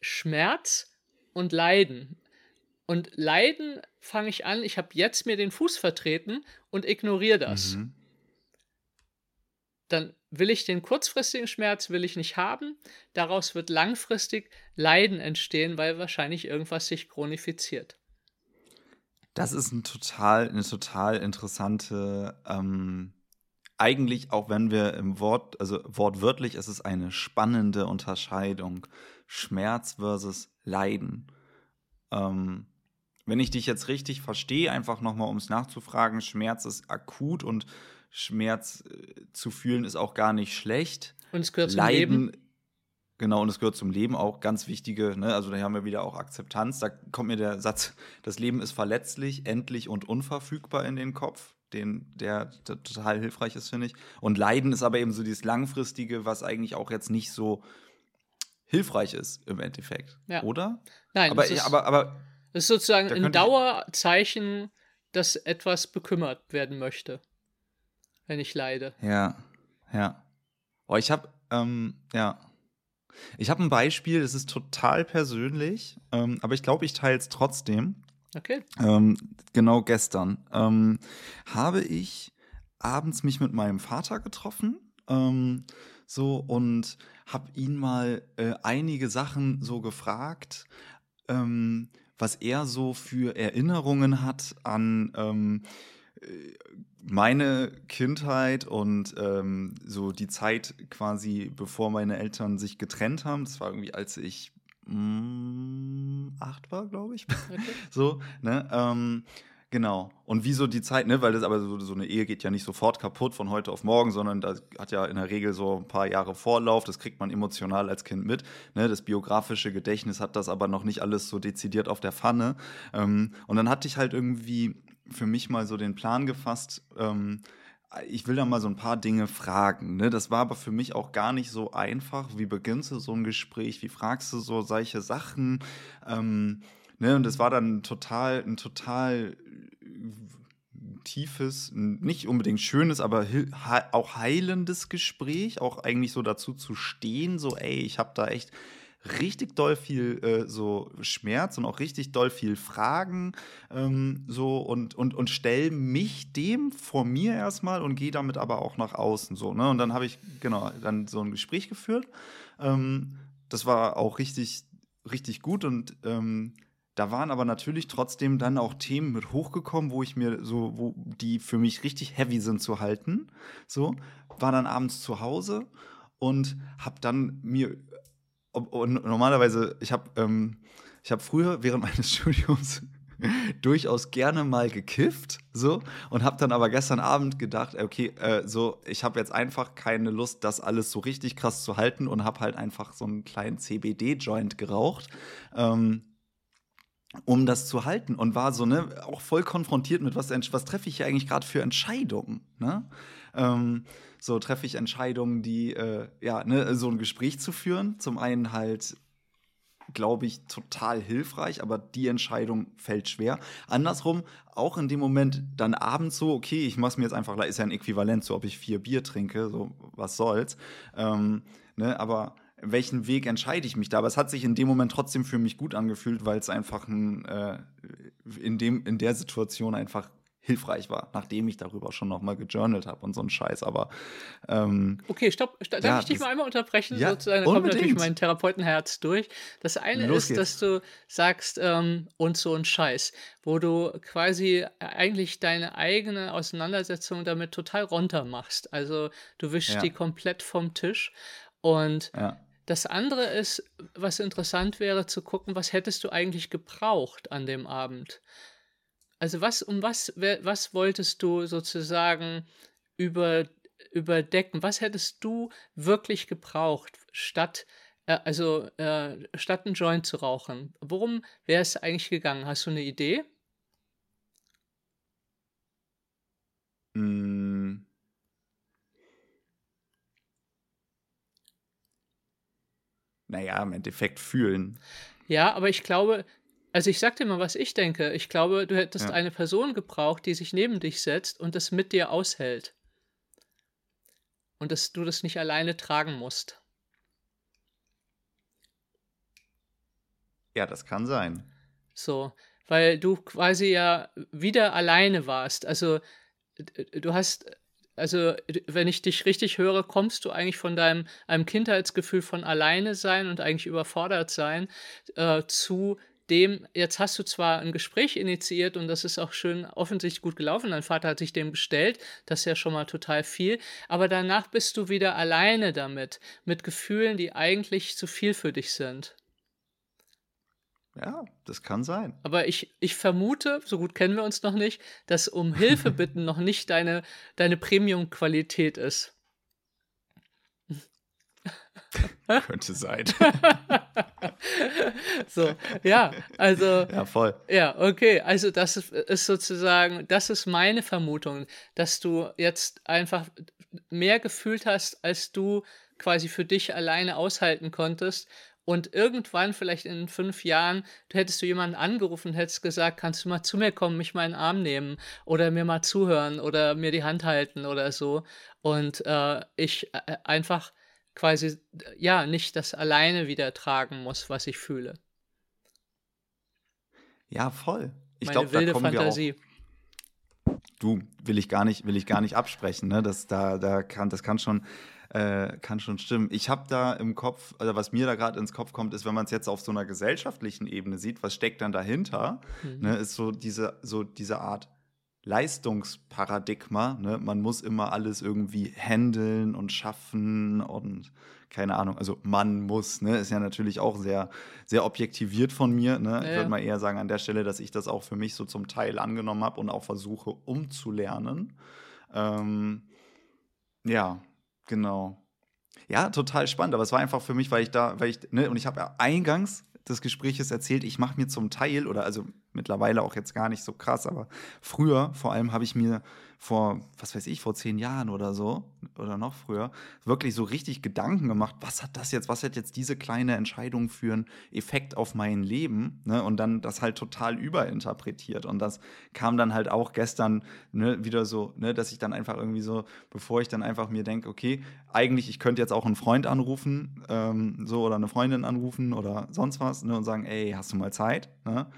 Schmerz und Leiden. Und Leiden fange ich an, ich habe jetzt mir den Fuß vertreten und ignoriere das. Mhm dann will ich den kurzfristigen Schmerz will ich nicht haben. Daraus wird langfristig Leiden entstehen, weil wahrscheinlich irgendwas sich chronifiziert. Das ist ein total, eine total interessante, ähm, eigentlich auch wenn wir im Wort, also wortwörtlich ist es eine spannende Unterscheidung. Schmerz versus Leiden. Ähm, wenn ich dich jetzt richtig verstehe, einfach nochmal, um es nachzufragen, Schmerz ist akut und Schmerz äh, zu fühlen ist auch gar nicht schlecht. Und es gehört zum Leiden, Leben. Genau, und es gehört zum Leben auch ganz wichtige, ne? also da haben wir wieder auch Akzeptanz. Da kommt mir der Satz, das Leben ist verletzlich, endlich und unverfügbar in den Kopf. den, der, der total hilfreich ist, finde ich. Und Leiden ist aber eben so dieses Langfristige, was eigentlich auch jetzt nicht so hilfreich ist im Endeffekt. Ja. Oder? Nein, aber, ist, aber, aber das ist sozusagen ein Dauerzeichen, dass etwas bekümmert werden möchte, wenn ich leide. Ja, ja. Oh, ich habe, ähm, ja. Ich habe ein Beispiel, das ist total persönlich, ähm, aber ich glaube, ich teile es trotzdem. Okay. Ähm, genau gestern ähm, habe ich abends mich mit meinem Vater getroffen. Ähm, so und habe ihn mal äh, einige Sachen so gefragt, ähm, was er so für Erinnerungen hat an meine Kindheit und ähm, so die Zeit quasi, bevor meine Eltern sich getrennt haben. Das war irgendwie, als ich mh, mm, acht war, glaube ich. Okay. so, ne? Ähm, Genau. Und wieso die Zeit, ne? Weil das aber so, so, eine Ehe geht ja nicht sofort kaputt von heute auf morgen, sondern das hat ja in der Regel so ein paar Jahre Vorlauf. Das kriegt man emotional als Kind mit. Ne? Das biografische Gedächtnis hat das aber noch nicht alles so dezidiert auf der Pfanne. Ähm, und dann hatte ich halt irgendwie für mich mal so den Plan gefasst, ähm, ich will da mal so ein paar Dinge fragen. Ne? Das war aber für mich auch gar nicht so einfach. Wie beginnst du so ein Gespräch? Wie fragst du so solche Sachen? Ähm, ne? Und es war dann total, ein total tiefes, nicht unbedingt schönes, aber auch heilendes Gespräch, auch eigentlich so dazu zu stehen, so ey, ich habe da echt richtig doll viel äh, so Schmerz und auch richtig doll viel Fragen ähm, so und und und stell mich dem vor mir erstmal und gehe damit aber auch nach außen so ne und dann habe ich genau dann so ein Gespräch geführt ähm, das war auch richtig richtig gut und ähm, da waren aber natürlich trotzdem dann auch Themen mit hochgekommen, wo ich mir so, wo die für mich richtig heavy sind zu halten. So, war dann abends zu Hause und habe dann mir und normalerweise, ich habe ähm, habe früher während meines Studiums durchaus gerne mal gekifft, so und habe dann aber gestern Abend gedacht, okay, äh, so ich habe jetzt einfach keine Lust, das alles so richtig krass zu halten und habe halt einfach so einen kleinen CBD-Joint geraucht. Ähm, um das zu halten und war so ne auch voll konfrontiert mit was was treffe ich hier eigentlich gerade für Entscheidungen ne ähm, so treffe ich Entscheidungen die äh, ja ne so ein Gespräch zu führen. Zum einen halt glaube ich total hilfreich aber die Entscheidung fällt schwer. Andersrum auch in dem Moment dann abends so okay ich mach's mir jetzt einfach ist ja ein Äquivalent so ob ich vier Bier trinke so was soll's. Ähm, ne aber welchen Weg entscheide ich mich da. Aber es hat sich in dem Moment trotzdem für mich gut angefühlt, weil es einfach ein, äh, in, dem, in der Situation einfach hilfreich war, nachdem ich darüber schon nochmal gejournalt habe und so ein Scheiß. Aber ähm, okay, stopp. Darf ja, ich dich mal einmal unterbrechen? Ja, sozusagen, da kommt natürlich mein Therapeutenherz durch. Das eine Los ist, geht's. dass du sagst ähm, und so ein Scheiß, wo du quasi eigentlich deine eigene Auseinandersetzung damit total runter machst. Also du wischst ja. die komplett vom Tisch und ja. Das andere ist, was interessant wäre, zu gucken, was hättest du eigentlich gebraucht an dem Abend? Also was, um was, was wolltest du sozusagen über, überdecken? Was hättest du wirklich gebraucht, statt, äh, also, äh, statt einen Joint zu rauchen? Worum wäre es eigentlich gegangen? Hast du eine Idee? Mm. naja, im Endeffekt fühlen. Ja, aber ich glaube, also ich sag dir mal, was ich denke. Ich glaube, du hättest ja. eine Person gebraucht, die sich neben dich setzt und das mit dir aushält. Und dass du das nicht alleine tragen musst. Ja, das kann sein. So, weil du quasi ja wieder alleine warst. Also du hast also wenn ich dich richtig höre, kommst du eigentlich von deinem einem Kindheitsgefühl von alleine sein und eigentlich überfordert sein äh, zu dem, jetzt hast du zwar ein Gespräch initiiert und das ist auch schön offensichtlich gut gelaufen, dein Vater hat sich dem gestellt, das ist ja schon mal total viel, aber danach bist du wieder alleine damit, mit Gefühlen, die eigentlich zu viel für dich sind. Ja, das kann sein. Aber ich, ich vermute, so gut kennen wir uns noch nicht, dass um Hilfe bitten noch nicht deine, deine Premium-Qualität ist. Könnte sein. so, ja, also. Ja, voll. Ja, okay. Also, das ist sozusagen, das ist meine Vermutung, dass du jetzt einfach mehr gefühlt hast, als du quasi für dich alleine aushalten konntest. Und irgendwann, vielleicht in fünf Jahren, du hättest du jemanden angerufen und hättest gesagt, kannst du mal zu mir kommen, mich mal in den Arm nehmen oder mir mal zuhören oder mir die Hand halten oder so. Und äh, ich äh, einfach quasi, ja, nicht das alleine wieder tragen muss, was ich fühle. Ja, voll. Ich glaube, da kommen Fantasie. wir auch. Du, will ich gar nicht, will ich gar nicht absprechen, ne? Das, da, da kann, das kann schon, äh, kann schon stimmen. Ich habe da im Kopf, also was mir da gerade ins Kopf kommt, ist, wenn man es jetzt auf so einer gesellschaftlichen Ebene sieht, was steckt dann dahinter, mhm. ne, ist so diese, so diese Art Leistungsparadigma. Ne? Man muss immer alles irgendwie handeln und schaffen und keine Ahnung. Also man muss, ne? ist ja natürlich auch sehr, sehr objektiviert von mir. Ne? Ja, ich würde mal eher sagen an der Stelle, dass ich das auch für mich so zum Teil angenommen habe und auch versuche umzulernen. Ähm, ja, genau. Ja, total spannend. Aber es war einfach für mich, weil ich da, weil ich, ne, und ich habe ja eingangs des Gespräches erzählt, ich mache mir zum Teil, oder also mittlerweile auch jetzt gar nicht so krass, aber früher vor allem habe ich mir vor, was weiß ich, vor zehn Jahren oder so, oder noch früher, wirklich so richtig Gedanken gemacht, was hat das jetzt, was hat jetzt diese kleine Entscheidung für einen Effekt auf mein Leben, ne? Und dann das halt total überinterpretiert. Und das kam dann halt auch gestern ne, wieder so, ne, dass ich dann einfach irgendwie so, bevor ich dann einfach mir denke, okay, eigentlich, ich könnte jetzt auch einen Freund anrufen, ähm, so, oder eine Freundin anrufen oder sonst was, ne, und sagen, ey, hast du mal Zeit, ne?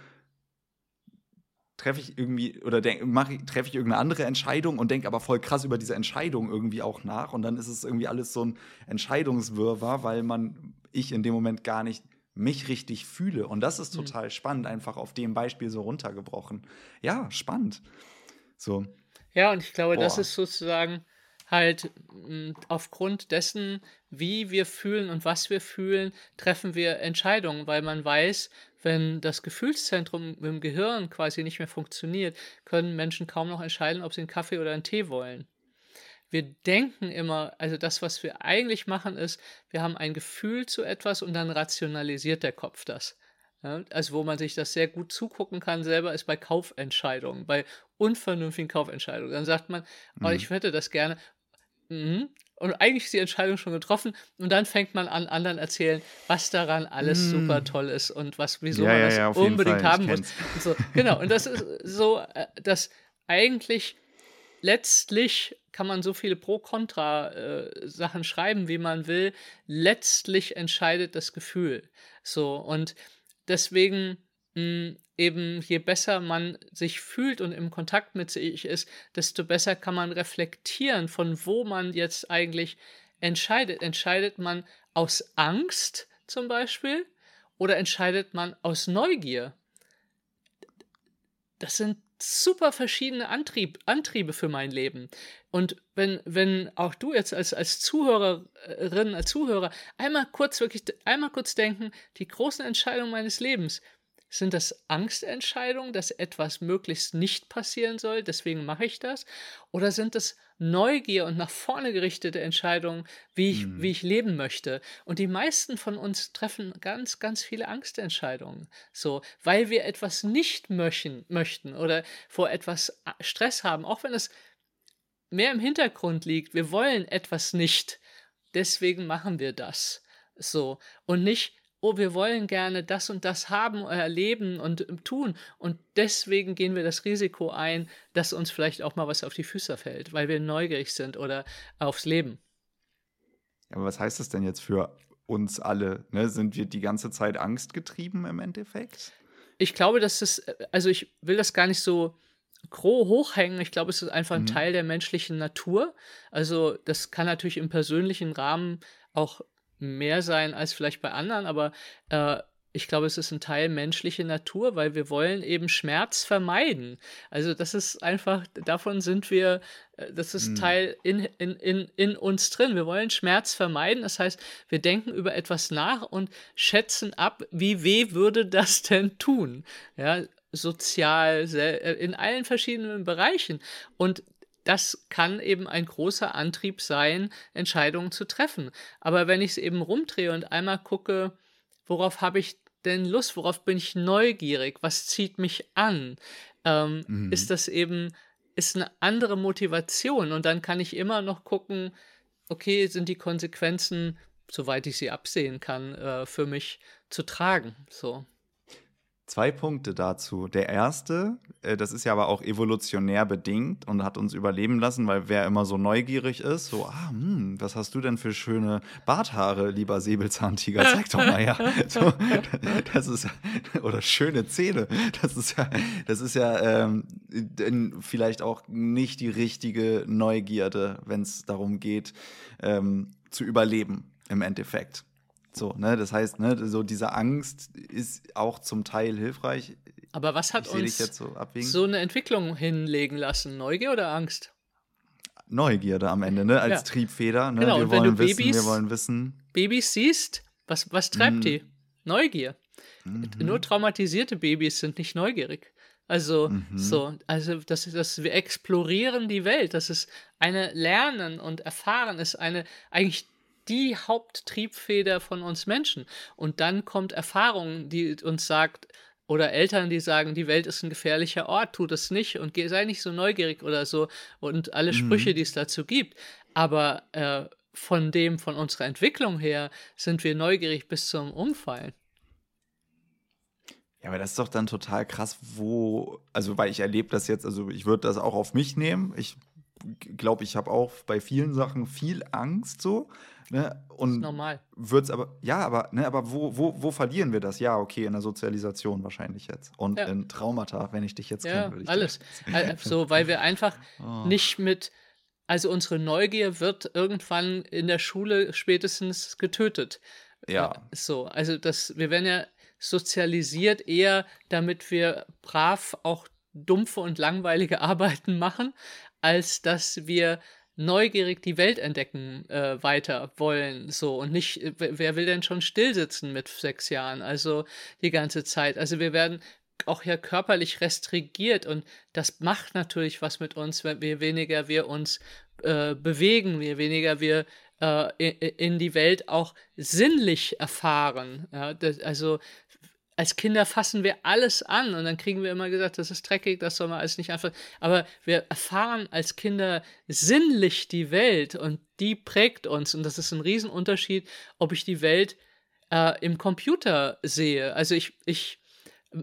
Treffe ich irgendwie oder treffe ich irgendeine andere Entscheidung und denke aber voll krass über diese Entscheidung irgendwie auch nach und dann ist es irgendwie alles so ein Entscheidungswirrwarr, weil man ich in dem Moment gar nicht mich richtig fühle und das ist mhm. total mhm. spannend einfach auf dem Beispiel so runtergebrochen. Ja, spannend. So. Ja, und ich glaube, Boah. das ist sozusagen halt hm, aufgrund dessen, wie wir fühlen und was wir fühlen, treffen wir Entscheidungen, weil man weiß, wenn das Gefühlszentrum im Gehirn quasi nicht mehr funktioniert, können Menschen kaum noch entscheiden, ob sie einen Kaffee oder einen Tee wollen. Wir denken immer, also das, was wir eigentlich machen, ist, wir haben ein Gefühl zu etwas und dann rationalisiert der Kopf das. Ja, also wo man sich das sehr gut zugucken kann selber, ist bei Kaufentscheidungen, bei unvernünftigen Kaufentscheidungen. Dann sagt man, oh, ich mhm. hätte das gerne. Mhm. Und eigentlich ist die Entscheidung schon getroffen und dann fängt man an, anderen erzählen, was daran alles mm. super toll ist und was, wieso ja, man das ja, unbedingt haben muss. Und so. Genau, und das ist so, äh, dass eigentlich letztlich kann man so viele Pro-Kontra-Sachen äh, schreiben, wie man will. Letztlich entscheidet das Gefühl. So, und deswegen mh, hm, eben je besser man sich fühlt und im Kontakt mit sich ist, desto besser kann man reflektieren, von wo man jetzt eigentlich entscheidet. Entscheidet man aus Angst zum Beispiel oder entscheidet man aus Neugier? Das sind super verschiedene Antrieb, Antriebe für mein Leben. Und wenn, wenn auch du jetzt als, als Zuhörerin, als Zuhörer einmal kurz wirklich, einmal kurz denken, die großen Entscheidungen meines Lebens, sind das Angstentscheidungen, dass etwas möglichst nicht passieren soll, deswegen mache ich das? Oder sind es Neugier und nach vorne gerichtete Entscheidungen, wie ich, mhm. wie ich leben möchte? Und die meisten von uns treffen ganz, ganz viele Angstentscheidungen. So, weil wir etwas nicht möchten, möchten oder vor etwas Stress haben, auch wenn es mehr im Hintergrund liegt. Wir wollen etwas nicht. Deswegen machen wir das. So. Und nicht, oh, wir wollen gerne das und das haben, erleben und ähm, tun. Und deswegen gehen wir das Risiko ein, dass uns vielleicht auch mal was auf die Füße fällt, weil wir neugierig sind oder aufs Leben. Aber was heißt das denn jetzt für uns alle? Ne? Sind wir die ganze Zeit angstgetrieben im Endeffekt? Ich glaube, dass es, äh, also ich will das gar nicht so gro hochhängen. Ich glaube, es ist einfach ein mhm. Teil der menschlichen Natur. Also das kann natürlich im persönlichen Rahmen auch mehr sein als vielleicht bei anderen, aber äh, ich glaube, es ist ein Teil menschlicher Natur, weil wir wollen eben Schmerz vermeiden. Also das ist einfach, davon sind wir, äh, das ist mhm. Teil in, in, in, in uns drin. Wir wollen Schmerz vermeiden. Das heißt, wir denken über etwas nach und schätzen ab, wie weh würde das denn tun? Ja, sozial, äh, in allen verschiedenen Bereichen. Und das kann eben ein großer Antrieb sein, Entscheidungen zu treffen. Aber wenn ich es eben rumdrehe und einmal gucke, worauf habe ich denn Lust, worauf bin ich neugierig, was zieht mich an, ähm, mhm. ist das eben, ist eine andere Motivation und dann kann ich immer noch gucken, okay, sind die Konsequenzen, soweit ich sie absehen kann, äh, für mich zu tragen. So. Zwei Punkte dazu. Der erste, äh, das ist ja aber auch evolutionär bedingt und hat uns überleben lassen, weil wer immer so neugierig ist, so, ah, hm, was hast du denn für schöne Barthaare, lieber Säbelzahntiger? Zeig doch mal her. So, das ist, oder schöne Zähne. Das ist ja, das ist ja ähm, vielleicht auch nicht die richtige Neugierde, wenn es darum geht, ähm, zu überleben im Endeffekt. So, ne, das heißt, ne, so diese Angst ist auch zum Teil hilfreich. Aber was hat uns so, so, eine Entwicklung hinlegen lassen? Neugier oder Angst? Neugierde am Ende, ne, als ja. Triebfeder. Ne? Genau, wir und wenn du wissen, Babys, wir wollen wissen. Babys siehst, was, was treibt mhm. die? Neugier. Mhm. Nur traumatisierte Babys sind nicht neugierig. Also mhm. so, also das ist, das, wir explorieren die Welt. Das ist eine Lernen und Erfahren ist eine eigentlich die Haupttriebfeder von uns Menschen. Und dann kommt Erfahrung, die uns sagt, oder Eltern, die sagen, die Welt ist ein gefährlicher Ort, tu das nicht und sei nicht so neugierig oder so und alle mhm. Sprüche, die es dazu gibt. Aber äh, von dem, von unserer Entwicklung her, sind wir neugierig bis zum Umfallen. Ja, aber das ist doch dann total krass, wo, also weil ich erlebe das jetzt, also ich würde das auch auf mich nehmen. Ich glaube, ich habe auch bei vielen Sachen viel Angst so. Ne? Und das ist normal. Wird's aber, ja, aber, ne, aber wo, wo, wo verlieren wir das? Ja, okay, in der Sozialisation wahrscheinlich jetzt. Und ja. in Traumata, wenn ich dich jetzt ja, kenne. alles. so, weil wir einfach oh. nicht mit, also unsere Neugier wird irgendwann in der Schule spätestens getötet. Ja. Äh, so, also das, wir werden ja sozialisiert eher, damit wir brav auch dumpfe und langweilige Arbeiten machen, als dass wir neugierig die Welt entdecken äh, weiter wollen, so und nicht, äh, wer will denn schon stillsitzen mit sechs Jahren, also die ganze Zeit. Also wir werden auch ja körperlich restrigiert und das macht natürlich was mit uns, wenn je weniger wir uns äh, bewegen, je weniger wir äh, in die Welt auch sinnlich erfahren. Ja, das, also als Kinder fassen wir alles an und dann kriegen wir immer gesagt, das ist dreckig, das soll man alles nicht einfach. Aber wir erfahren als Kinder sinnlich die Welt und die prägt uns und das ist ein Riesenunterschied, ob ich die Welt äh, im Computer sehe. Also ich, ich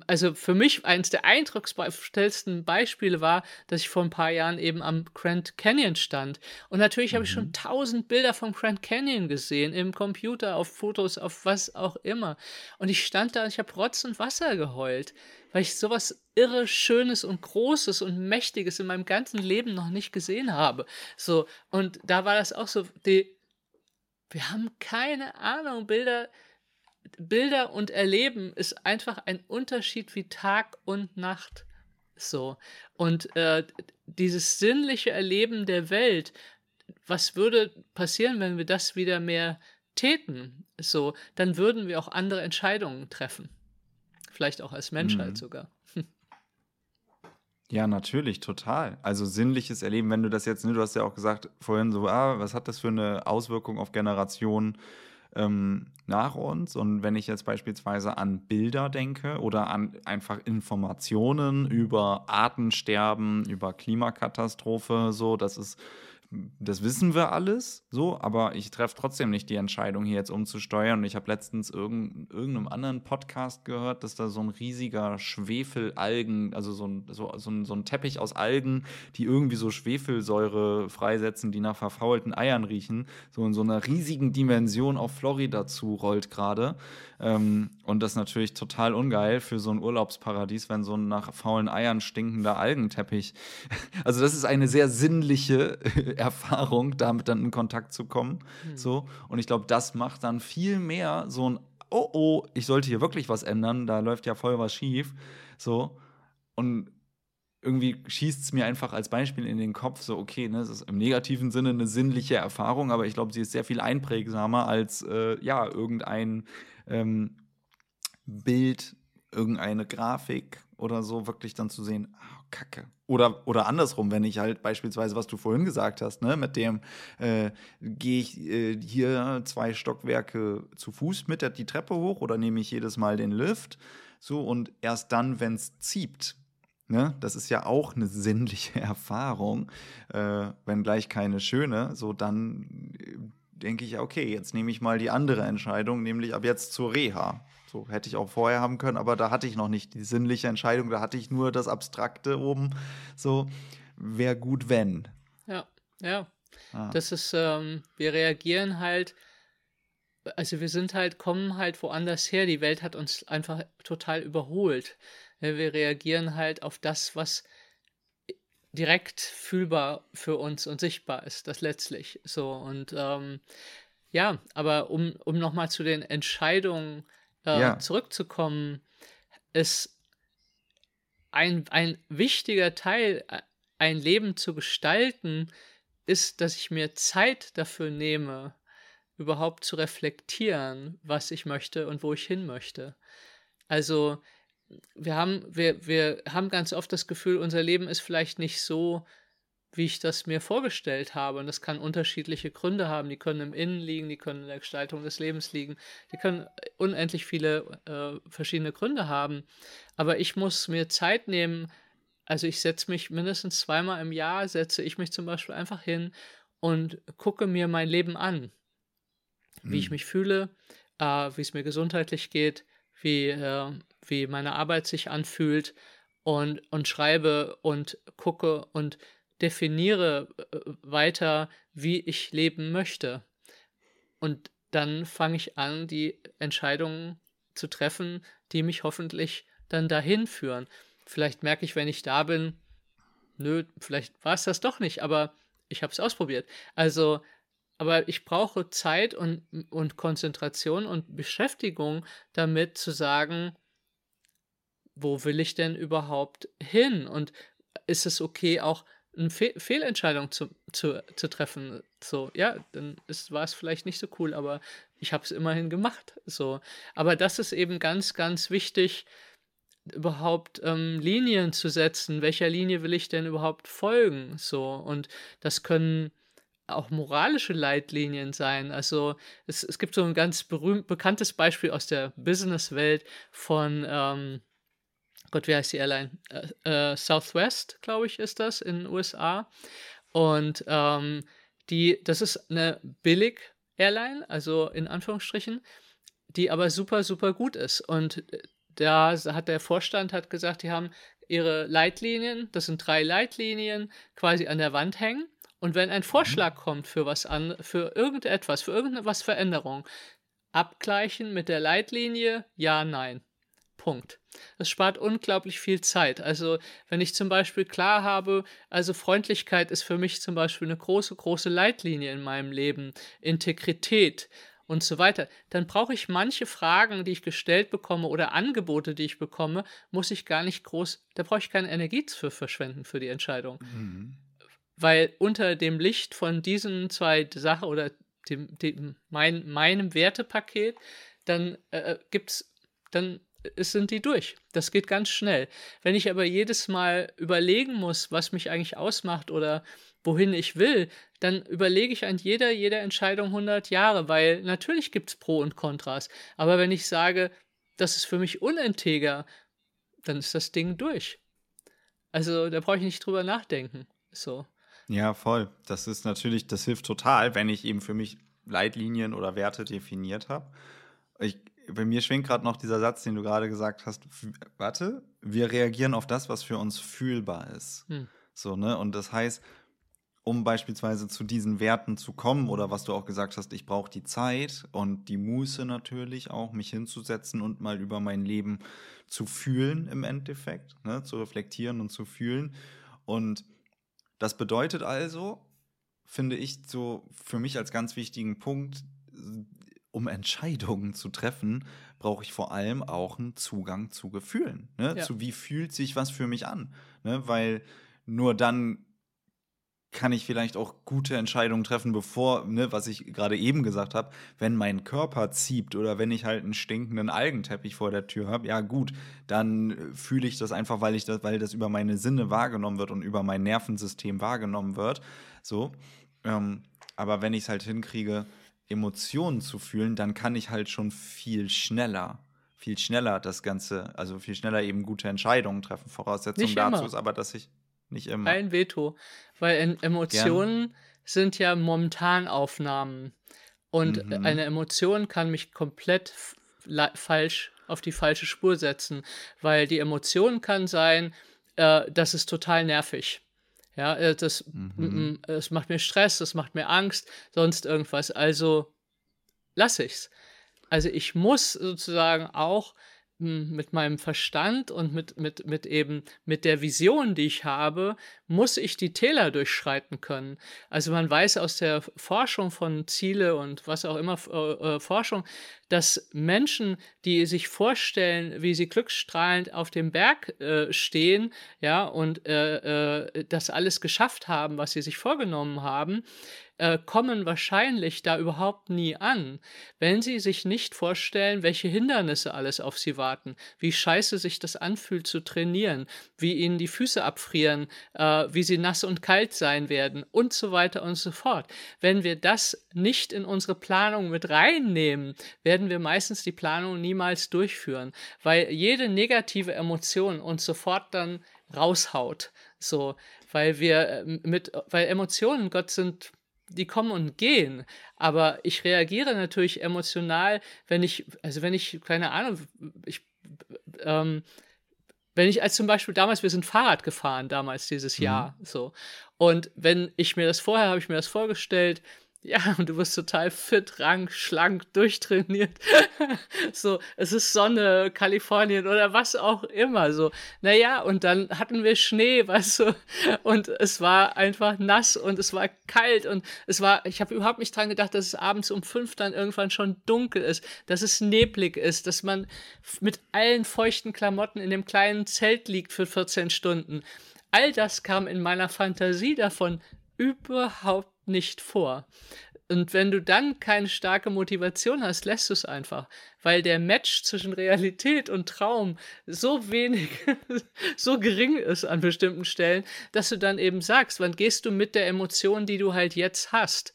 also für mich eines der eindrucksvollsten Beispiele war, dass ich vor ein paar Jahren eben am Grand Canyon stand. Und natürlich mhm. habe ich schon mhm. tausend Bilder vom Grand Canyon gesehen, im Computer, auf Fotos, auf was auch immer. Und ich stand da und ich habe Rotz und Wasser geheult, weil ich sowas irre Schönes und Großes und Mächtiges in meinem ganzen Leben noch nicht gesehen habe. So, und da war das auch so, die, wir haben keine Ahnung, Bilder Bilder und Erleben ist einfach ein Unterschied wie Tag und Nacht. So. Und äh, dieses sinnliche Erleben der Welt, was würde passieren, wenn wir das wieder mehr täten? So, dann würden wir auch andere Entscheidungen treffen. Vielleicht auch als Menschheit mhm. sogar. Ja, natürlich, total. Also sinnliches Erleben, wenn du das jetzt, ne, du hast ja auch gesagt vorhin so, ah, was hat das für eine Auswirkung auf Generationen? Ähm, nach uns. Und wenn ich jetzt beispielsweise an Bilder denke oder an einfach Informationen über Artensterben, über Klimakatastrophe, so, das ist das wissen wir alles so, aber ich treffe trotzdem nicht die Entscheidung, hier jetzt umzusteuern. Und ich habe letztens in irgendeinem anderen Podcast gehört, dass da so ein riesiger Schwefelalgen, also so ein, so, so, ein, so ein Teppich aus Algen, die irgendwie so Schwefelsäure freisetzen, die nach verfaulten Eiern riechen, so in so einer riesigen Dimension auf Florida zurollt gerade. Ähm, und das ist natürlich total ungeil für so ein Urlaubsparadies, wenn so ein nach faulen Eiern stinkender Algenteppich. Also, das ist eine sehr sinnliche Erfahrung, damit dann in Kontakt zu kommen. Mhm. So. Und ich glaube, das macht dann viel mehr so ein, oh oh, ich sollte hier wirklich was ändern, da läuft ja voll was schief. So. Und irgendwie schießt es mir einfach als Beispiel in den Kopf, so, okay, ne, es ist im negativen Sinne eine sinnliche Erfahrung, aber ich glaube, sie ist sehr viel einprägsamer als, äh, ja, irgendein ähm, Bild irgendeine Grafik oder so wirklich dann zu sehen, oh, Kacke. Oder, oder andersrum, wenn ich halt beispielsweise, was du vorhin gesagt hast, ne, mit dem äh, gehe ich äh, hier zwei Stockwerke zu Fuß mit der, die Treppe hoch oder nehme ich jedes Mal den Lift. So, und erst dann, wenn es zieht, Ne? Das ist ja auch eine sinnliche Erfahrung, äh, wenn gleich keine schöne. So, dann äh, denke ich, okay, jetzt nehme ich mal die andere Entscheidung, nämlich ab jetzt zur Reha. So hätte ich auch vorher haben können, aber da hatte ich noch nicht die sinnliche Entscheidung, da hatte ich nur das Abstrakte oben. So, wäre gut, wenn. Ja, ja. Ah. Das ist, ähm, wir reagieren halt, also wir sind halt, kommen halt woanders her. Die Welt hat uns einfach total überholt. Wir reagieren halt auf das, was direkt fühlbar für uns und sichtbar ist, das letztlich so. Und ähm, ja, aber um, um nochmal zu den Entscheidungen äh, ja. zurückzukommen, ist ein, ein wichtiger Teil, äh, ein Leben zu gestalten, ist, dass ich mir Zeit dafür nehme, überhaupt zu reflektieren, was ich möchte und wo ich hin möchte. Also wir haben, wir, wir haben ganz oft das Gefühl, unser Leben ist vielleicht nicht so wie ich das mir vorgestellt habe. Und das kann unterschiedliche Gründe haben. Die können im Innen liegen, die können in der Gestaltung des Lebens liegen, die können unendlich viele äh, verschiedene Gründe haben. Aber ich muss mir Zeit nehmen. Also ich setze mich mindestens zweimal im Jahr, setze ich mich zum Beispiel einfach hin und gucke mir mein Leben an. Wie hm. ich mich fühle, äh, wie es mir gesundheitlich geht, wie, äh, wie meine Arbeit sich anfühlt und, und schreibe und gucke und definiere äh, weiter, wie ich leben möchte. Und dann fange ich an, die Entscheidungen zu treffen, die mich hoffentlich dann dahin führen. Vielleicht merke ich, wenn ich da bin, nö, vielleicht war es das doch nicht, aber ich habe es ausprobiert. Also, aber ich brauche Zeit und, und Konzentration und Beschäftigung damit zu sagen, wo will ich denn überhaupt hin? Und ist es okay, auch eine Fe Fehlentscheidung zu, zu, zu treffen. So, ja, dann war es vielleicht nicht so cool, aber ich habe es immerhin gemacht. So. Aber das ist eben ganz, ganz wichtig, überhaupt ähm, Linien zu setzen. Welcher Linie will ich denn überhaupt folgen? So, und das können auch moralische Leitlinien sein. Also es, es gibt so ein ganz berühmt bekanntes Beispiel aus der Businesswelt von ähm, Gott, wie heißt die Airline? Äh, äh, Southwest, glaube ich, ist das in den USA. Und ähm, die, das ist eine Billig-Airline, also in Anführungsstrichen, die aber super, super gut ist. Und da hat der Vorstand hat gesagt, die haben ihre Leitlinien, das sind drei Leitlinien, quasi an der Wand hängen. Und wenn ein Vorschlag kommt für was an, für irgendetwas, für irgendetwas Veränderung, abgleichen mit der Leitlinie, ja, nein. Punkt. Das spart unglaublich viel Zeit. Also, wenn ich zum Beispiel klar habe, also Freundlichkeit ist für mich zum Beispiel eine große, große Leitlinie in meinem Leben, Integrität und so weiter, dann brauche ich manche Fragen, die ich gestellt bekomme oder Angebote, die ich bekomme, muss ich gar nicht groß, da brauche ich keine Energie für verschwenden für die Entscheidung. Mhm. Weil unter dem Licht von diesen zwei Sachen oder dem, dem mein, meinem Wertepaket, dann äh, gibt es, dann es sind die durch. Das geht ganz schnell. Wenn ich aber jedes Mal überlegen muss, was mich eigentlich ausmacht oder wohin ich will, dann überlege ich an jeder, jeder Entscheidung 100 Jahre, weil natürlich gibt es Pro und Kontras. Aber wenn ich sage, das ist für mich uninteger, dann ist das Ding durch. Also da brauche ich nicht drüber nachdenken. So. Ja, voll. Das ist natürlich, das hilft total, wenn ich eben für mich Leitlinien oder Werte definiert habe. Ich, bei mir schwingt gerade noch dieser Satz, den du gerade gesagt hast. Warte, wir reagieren auf das, was für uns fühlbar ist. Hm. So, ne? Und das heißt, um beispielsweise zu diesen Werten zu kommen oder was du auch gesagt hast, ich brauche die Zeit und die Muße natürlich auch, mich hinzusetzen und mal über mein Leben zu fühlen im Endeffekt, ne? zu reflektieren und zu fühlen. Und das bedeutet also, finde ich so für mich als ganz wichtigen Punkt, um Entscheidungen zu treffen, brauche ich vor allem auch einen Zugang zu Gefühlen. Ne? Ja. Zu wie fühlt sich was für mich an. Ne? Weil nur dann kann ich vielleicht auch gute Entscheidungen treffen, bevor, ne, was ich gerade eben gesagt habe, wenn mein Körper zieht oder wenn ich halt einen stinkenden Algenteppich vor der Tür habe, ja gut, dann äh, fühle ich das einfach, weil ich das, weil das über meine Sinne wahrgenommen wird und über mein Nervensystem wahrgenommen wird. So. Ähm, aber wenn ich es halt hinkriege, Emotionen zu fühlen, dann kann ich halt schon viel schneller, viel schneller das Ganze, also viel schneller eben gute Entscheidungen treffen. Voraussetzung Nicht dazu immer. ist aber, dass ich nicht immer. Ein Veto. Weil em- Emotionen sind ja Momentanaufnahmen. Und Mhm. eine Emotion kann mich komplett falsch auf die falsche Spur setzen. Weil die Emotion kann sein, äh, das ist total nervig. Ja, äh, das, Mhm. es macht mir Stress, das macht mir Angst, sonst irgendwas. Also lasse ich's. Also ich muss sozusagen auch mit meinem Verstand und mit, mit, mit eben mit der Vision, die ich habe, muss ich die Täler durchschreiten können. Also man weiß aus der Forschung von Ziele und was auch immer äh, äh, Forschung, dass Menschen, die sich vorstellen, wie sie glücksstrahlend auf dem Berg äh, stehen, ja, und äh, äh, das alles geschafft haben, was sie sich vorgenommen haben, äh, kommen wahrscheinlich da überhaupt nie an, wenn sie sich nicht vorstellen, welche Hindernisse alles auf sie warten, wie scheiße sich das anfühlt zu trainieren, wie ihnen die Füße abfrieren, äh, wie sie nass und kalt sein werden und so weiter und so fort. Wenn wir das nicht in unsere Planung mit reinnehmen, werden wir meistens die Planung niemals durchführen, weil jede negative Emotion uns sofort dann raushaut. So, weil wir äh, mit, weil Emotionen, Gott sind die kommen und gehen. Aber ich reagiere natürlich emotional, wenn ich, also wenn ich, keine Ahnung, ich, ähm, wenn ich als zum Beispiel damals, wir sind Fahrrad gefahren, damals dieses Mhm. Jahr, so. Und wenn ich mir das vorher, habe ich mir das vorgestellt, ja, und du wirst total fit, rank, schlank, durchtrainiert. so, es ist Sonne, Kalifornien oder was auch immer. So, naja, und dann hatten wir Schnee, weißt du, und es war einfach nass und es war kalt und es war, ich habe überhaupt nicht dran gedacht, dass es abends um fünf dann irgendwann schon dunkel ist, dass es neblig ist, dass man mit allen feuchten Klamotten in dem kleinen Zelt liegt für 14 Stunden. All das kam in meiner Fantasie davon überhaupt nicht vor. Und wenn du dann keine starke Motivation hast, lässt du es einfach, weil der Match zwischen Realität und Traum so wenig, so gering ist an bestimmten Stellen, dass du dann eben sagst, wann gehst du mit der Emotion, die du halt jetzt hast.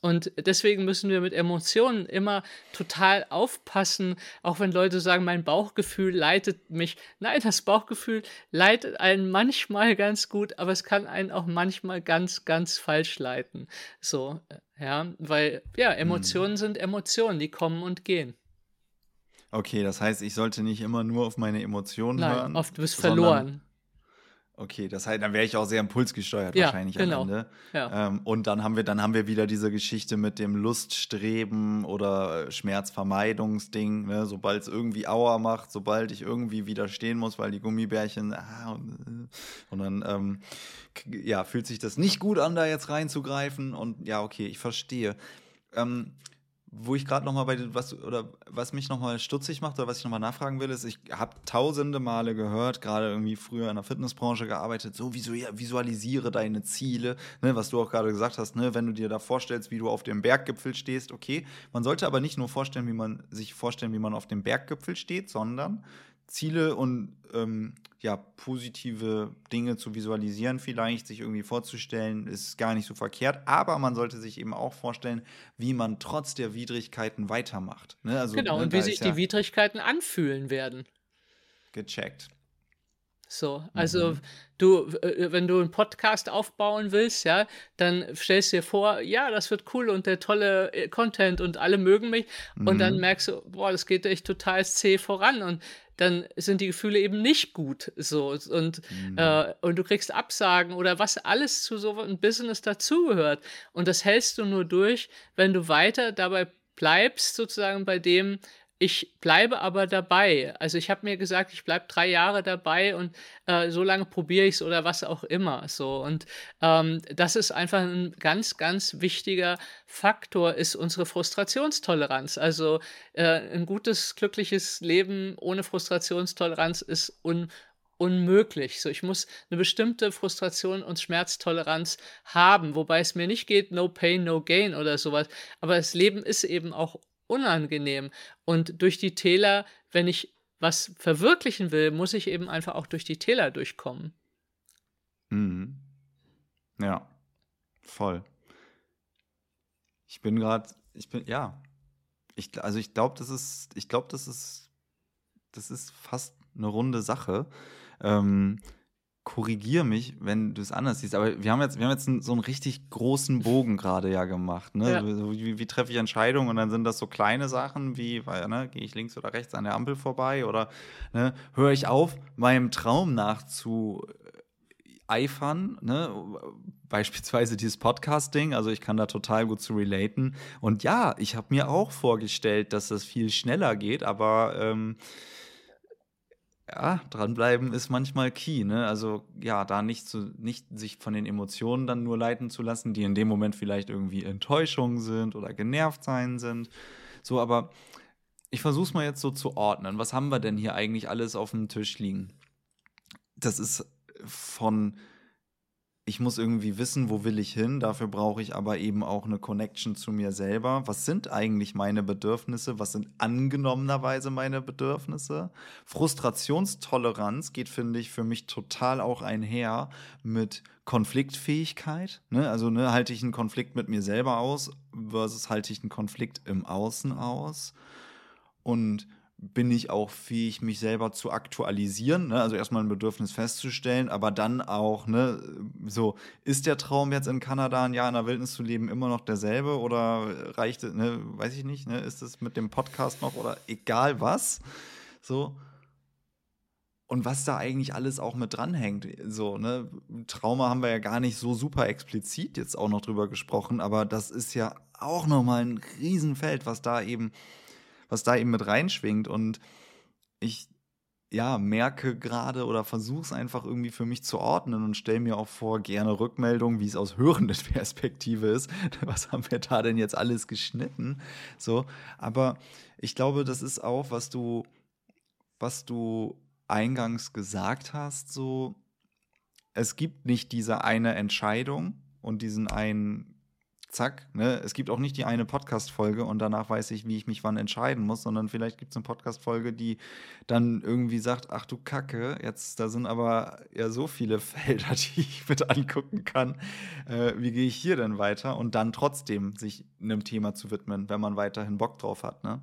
Und deswegen müssen wir mit Emotionen immer total aufpassen, auch wenn Leute sagen, mein Bauchgefühl leitet mich. Nein, das Bauchgefühl leitet einen manchmal ganz gut, aber es kann einen auch manchmal ganz, ganz falsch leiten. So, äh, ja, weil, ja, Emotionen sind Emotionen, die kommen und gehen. Okay, das heißt, ich sollte nicht immer nur auf meine Emotionen Nein, hören. oft bist du sondern- verloren. Okay, das heißt, dann wäre ich auch sehr impulsgesteuert Ja, wahrscheinlich genau. am Ende. Ja. Ähm, und dann haben wir, dann haben wir wieder diese Geschichte mit dem Luststreben oder äh, Schmerzvermeidungsding, ne? sobald es irgendwie Aua macht, sobald ich irgendwie widerstehen muss, weil die Gummibärchen, ah, und, äh, und dann ähm, ja, fühlt sich das nicht gut an, da jetzt reinzugreifen. Und ja, okay, ich verstehe. Ähm, wo ich gerade noch mal bei was oder was mich noch mal stutzig macht oder was ich noch mal nachfragen will, ist, ich habe tausende Male gehört, gerade irgendwie früher in der Fitnessbranche gearbeitet, so visu visualisiere deine Ziele, ne, was du auch gerade gesagt hast, ne, wenn du dir da vorstellst, wie du auf dem Berggipfel stehst, okay, man sollte aber nicht nur vorstellen, wie man sich vorstellen, wie man auf dem Berggipfel steht, sondern Ziele und ähm, ja, positive Dinge zu visualisieren, vielleicht sich irgendwie vorzustellen, ist gar nicht so verkehrt. Aber man sollte sich eben auch vorstellen, wie man trotz der Widrigkeiten weitermacht. Ne? Also, Genau, ne, und wie sich ist die ja Widrigkeiten anfühlen werden. gecheckt. So, also Mhm. du, äh, wenn du einen Podcast aufbauen willst, ja, dann stellst du dir vor, ja, das wird cool und der tolle äh, Content und alle mögen mich und dann Mhm. merkst du, boah, das geht echt total zäh voran und dann sind die Gefühle eben nicht gut, so und Mhm. äh, und du kriegst Absagen oder was alles zu so einem Business dazugehört und das hältst du nur durch, wenn du weiter dabei bleibst, sozusagen bei dem, ich bleibe aber dabei. Also ich habe mir gesagt, ich bleibe drei Jahre dabei und äh, so lange probiere ich es oder was auch immer. So und ähm, das ist einfach ein ganz, ganz wichtiger Faktor, ist unsere Frustrationstoleranz. Also äh, ein gutes, glückliches Leben ohne Frustrationstoleranz ist un unmöglich. So, ich muss eine bestimmte Frustration und Schmerztoleranz haben, wobei es mir nicht geht, no pain, no gain oder sowas. Aber das Leben ist eben auch unangenehm. Und durch die Täler, wenn ich was verwirklichen will, muss ich eben einfach auch durch die Täler durchkommen. Mhm. Ja, voll. Ich bin gerade, ich bin, ja. Ich, also ich glaube, das ist, ich glaube, das ist, das ist fast eine runde Sache. Ähm, korrigier mich, wenn du es anders siehst. Aber wir haben jetzt, wir haben jetzt so einen richtig großen Bogen gerade ja gemacht. Ne? Ja. Wie, wie, treffe ich Entscheidungen? Und dann sind das so kleine Sachen wie, ne, gehe ich links oder rechts an der Ampel vorbei oder ne, höre ich auf, meinem Traum nachzueifern, ne? beispielsweise dieses Podcast-Ding, also ich kann da total gut zu relaten. Und ja, ich habe mir auch vorgestellt, dass das viel schneller geht, aber ähm, ja, dranbleiben ist manchmal key, ne? Also ja, da nicht zu, nicht sich von den Emotionen dann nur leiten zu lassen, die in dem Moment vielleicht irgendwie Enttäuschung sind oder genervt sein sind. So, aber ich versuche es mal jetzt so zu ordnen. Was haben wir denn hier eigentlich alles auf dem Tisch liegen? Das ist von ich muss irgendwie wissen, wo will ich hin. Dafür brauche ich aber eben auch eine Connection zu mir selber. Was sind eigentlich meine Bedürfnisse? Was sind angenommenerweise meine Bedürfnisse? Frustrationstoleranz geht, finde ich, für mich total auch einher mit Konfliktfähigkeit. Ne? Also ne, halte ich einen Konflikt mit mir selber aus versus halte ich einen Konflikt im Außen aus. Und bin ich auch fähig, mich selber zu aktualisieren, ne? also erstmal ein Bedürfnis festzustellen, aber dann auch, ne, so, ist der Traum jetzt in Kanada ein Jahr in der Wildnis zu leben immer noch derselbe oder reicht es, ne, weiß ich nicht, ne, ist es mit dem Podcast noch oder egal was, so. Und was da eigentlich alles auch mit dranhängt, so, ne, Trauma haben wir ja gar nicht so super explizit jetzt auch noch drüber gesprochen, aber das ist ja auch nochmal ein Riesenfeld, was da eben was da eben mit reinschwingt. Und ich ja, merke gerade oder versuche es einfach irgendwie für mich zu ordnen und stelle mir auch vor, gerne Rückmeldungen, wie es aus hörenden Perspektive ist. Was haben wir da denn jetzt alles geschnitten? So, aber ich glaube, das ist auch, was du, was du eingangs gesagt hast, so, es gibt nicht diese eine Entscheidung und diesen einen zack, ne? Es gibt auch nicht die eine Podcast-Folge und danach weiß ich, wie ich mich wann entscheiden muss, sondern vielleicht gibt es eine Podcast-Folge, die dann irgendwie sagt, ach du Kacke, jetzt, da sind aber ja so viele Felder, die ich mit angucken kann. Äh, wie gehe ich hier denn weiter? Und dann trotzdem sich einem Thema zu widmen, wenn man weiterhin Bock drauf hat, ne?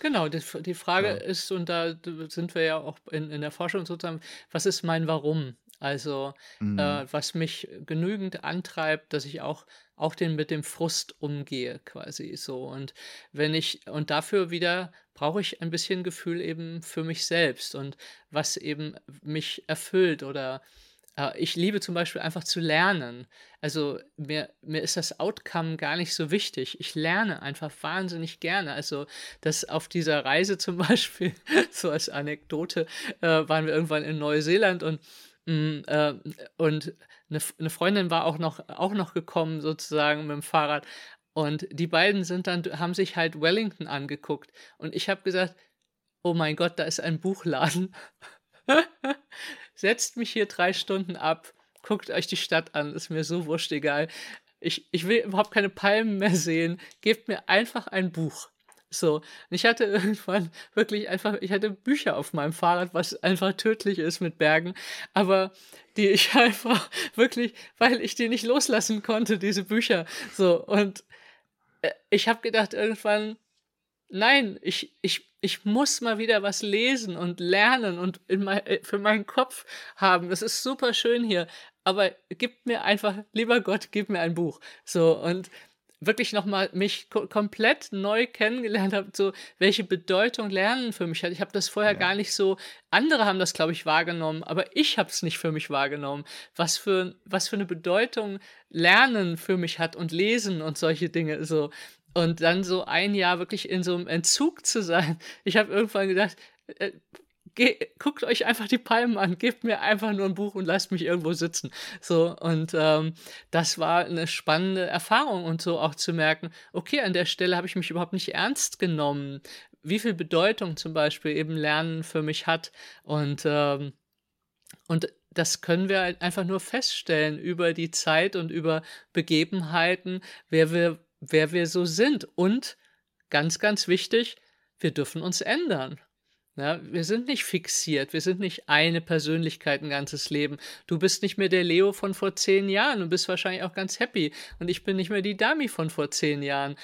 Genau, die, die Frage ja. ist, und da sind wir ja auch in, in der Forschung sozusagen, was ist mein Warum? Also, mhm. äh, was mich genügend antreibt, dass ich auch auch den mit dem Frust umgehe, quasi so. Und wenn ich, und dafür wieder brauche ich ein bisschen Gefühl eben für mich selbst und was eben mich erfüllt oder äh, ich liebe zum Beispiel einfach zu lernen. Also mir, mir ist das Outcome gar nicht so wichtig. Ich lerne einfach wahnsinnig gerne. Also das auf dieser Reise zum Beispiel, so als Anekdote, äh, waren wir irgendwann in Neuseeland und Mm, äh, und eine, eine Freundin war auch noch, auch noch gekommen, sozusagen mit dem Fahrrad. Und die beiden sind dann, haben sich halt Wellington angeguckt. Und ich habe gesagt, oh mein Gott, da ist ein Buchladen. Setzt mich hier drei Stunden ab, guckt euch die Stadt an, ist mir so wurscht egal. Ich, ich will überhaupt keine Palmen mehr sehen. Gebt mir einfach ein Buch. So, und ich hatte irgendwann wirklich einfach, ich hatte Bücher auf meinem Fahrrad, was einfach tödlich ist mit Bergen, aber die ich einfach wirklich, weil ich die nicht loslassen konnte, diese Bücher. So, und äh, ich habe gedacht irgendwann, nein, ich, ich, ich muss mal wieder was lesen und lernen und in mein, äh, für meinen Kopf haben. Das ist super schön hier, aber gib mir einfach, lieber Gott, gib mir ein Buch. So, und wirklich nochmal mich komplett neu kennengelernt habe, so welche Bedeutung Lernen für mich hat. Ich habe das vorher ja. gar nicht so, andere haben das, glaube ich, wahrgenommen, aber ich habe es nicht für mich wahrgenommen. Was für, was für eine Bedeutung Lernen für mich hat und Lesen und solche Dinge so. Und dann so ein Jahr wirklich in so einem Entzug zu sein. Ich habe irgendwann gedacht, äh, Ge guckt euch einfach die Palmen an, gebt mir einfach nur ein Buch und lasst mich irgendwo sitzen. So, und ähm, das war eine spannende Erfahrung und so auch zu merken, okay, an der Stelle habe ich mich überhaupt nicht ernst genommen, wie viel Bedeutung zum Beispiel eben Lernen für mich hat. Und ähm, Und das können wir halt einfach nur feststellen über die Zeit und über Begebenheiten, wer wir, wer wir so sind. Und ganz, ganz wichtig, wir dürfen uns ändern. Ja, wir sind nicht fixiert, wir sind nicht eine Persönlichkeit ein ganzes Leben. Du bist nicht mehr der Leo von vor zehn Jahren und bist wahrscheinlich auch ganz happy. Und ich bin nicht mehr die Dami von vor zehn Jahren.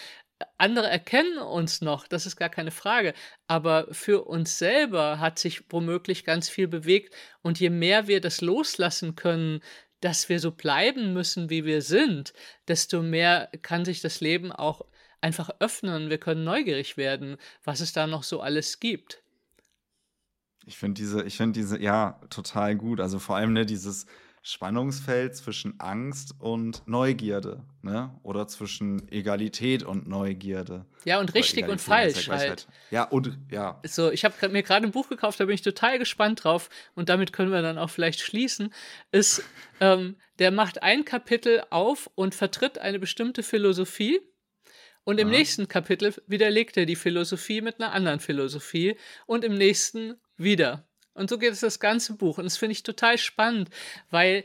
Andere erkennen uns noch, das ist gar keine Frage. Aber für uns selber hat sich womöglich ganz viel bewegt. Und je mehr wir das loslassen können, dass wir so bleiben müssen, wie wir sind, desto mehr kann sich das Leben auch einfach öffnen. Wir können neugierig werden, was es da noch so alles gibt. Ich finde diese, ich finde diese, ja, total gut. Also vor allem, ne, dieses Spannungsfeld zwischen Angst und Neugierde, ne? Oder zwischen Egalität und Neugierde. Ja, und richtig und falsch ja halt. Ja, und ja. So, ich habe mir gerade ein Buch gekauft, da bin ich total gespannt drauf und damit können wir dann auch vielleicht schließen. Ist, ähm, der macht ein Kapitel auf und vertritt eine bestimmte Philosophie. Und im ja. nächsten Kapitel widerlegt er die Philosophie mit einer anderen Philosophie und im nächsten wieder. Und so geht es das ganze Buch. Und das finde ich total spannend, weil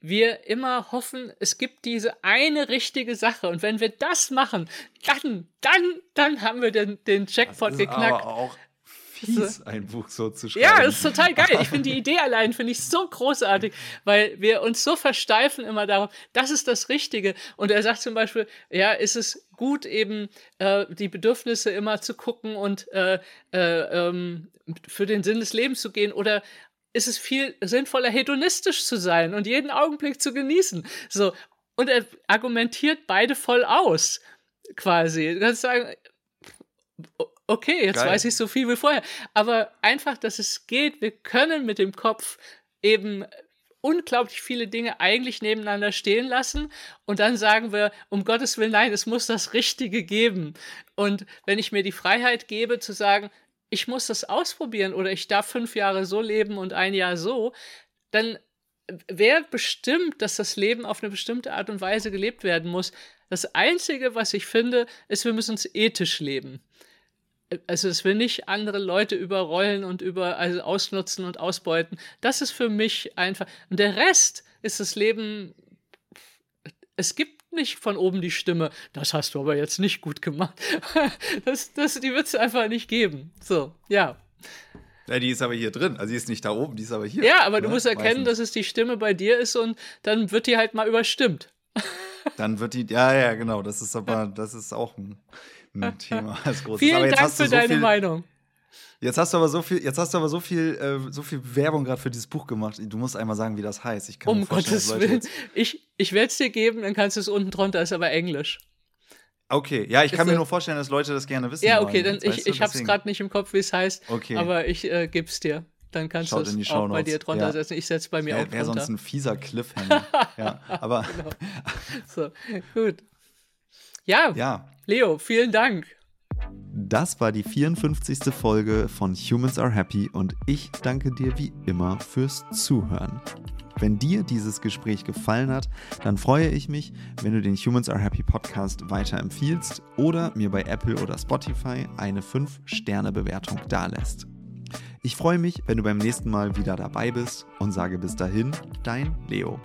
wir immer hoffen, es gibt diese eine richtige Sache. Und wenn wir das machen, dann, dann, dann haben wir den, den Jackpot geknackt. Aber auch fies, ein Buch so zu schreiben. Ja, das ist total geil. Ich finde die Idee allein finde ich so großartig, weil wir uns so versteifen immer darauf, das ist das Richtige. Und er sagt zum Beispiel, ja, ist es gut, eben äh, die Bedürfnisse immer zu gucken und äh, äh, ähm, für den Sinn des Lebens zu gehen oder ist es viel sinnvoller, hedonistisch zu sein und jeden Augenblick zu genießen. So. Und er argumentiert beide voll aus, quasi. Du kannst sagen, okay, jetzt Geil. weiß ich so viel wie vorher. Aber einfach, dass es geht, wir können mit dem Kopf eben unglaublich viele Dinge eigentlich nebeneinander stehen lassen und dann sagen wir, um Gottes Willen, nein, es muss das Richtige geben. Und wenn ich mir die Freiheit gebe zu sagen, ich muss das ausprobieren oder ich darf fünf Jahre so leben und ein Jahr so, dann wäre bestimmt, dass das Leben auf eine bestimmte Art und Weise gelebt werden muss. Das Einzige, was ich finde, ist, wir müssen es ethisch leben also dass wir nicht andere Leute überrollen und über also ausnutzen und ausbeuten. Das ist für mich einfach. Und der Rest ist das Leben. Es gibt nicht von oben die Stimme, das hast du aber jetzt nicht gut gemacht. Das, das, die wird es einfach nicht geben. So, ja. Ja, die ist aber hier drin. Also die ist nicht da oben, die ist aber hier. Ja, aber ne? du musst erkennen, dass es die Stimme bei dir ist und dann wird die halt mal überstimmt. Dann wird die, ja, ja, genau. Das ist aber, das ist auch ein ein Thema als großes. Vielen Dank für so deine viel, Meinung. Jetzt hast du aber so viel, jetzt hast du aber so viel, äh, so viel Werbung gerade für dieses Buch gemacht. Du musst einmal sagen, wie das heißt. Ich kann um Gottes Willen. Ich, ich werde es dir geben, dann kannst du es unten drunter, ist aber Englisch. Okay, ja, ich kann ist mir nur vorstellen, dass Leute das gerne wissen. Ja, okay, wollen. dann ich, ich habe es gerade nicht im Kopf, wie es heißt. Okay. Aber ich äh, es dir. Dann kannst du es auch bei dir drunter ja. setzen. Ich setze bei mir wär, auch drunter. Wäre sonst ein fieser Cliffhanger. ja, aber. Genau. So, gut. Ja, ja, Leo, vielen Dank. Das war die 54. Folge von Humans Are Happy und ich danke dir wie immer fürs Zuhören. Wenn dir dieses Gespräch gefallen hat, dann freue ich mich, wenn du den Humans Are Happy Podcast weiterempfiehlst oder mir bei Apple oder Spotify eine 5-Sterne-Bewertung dalässt. Ich freue mich, wenn du beim nächsten Mal wieder dabei bist und sage bis dahin, dein Leo.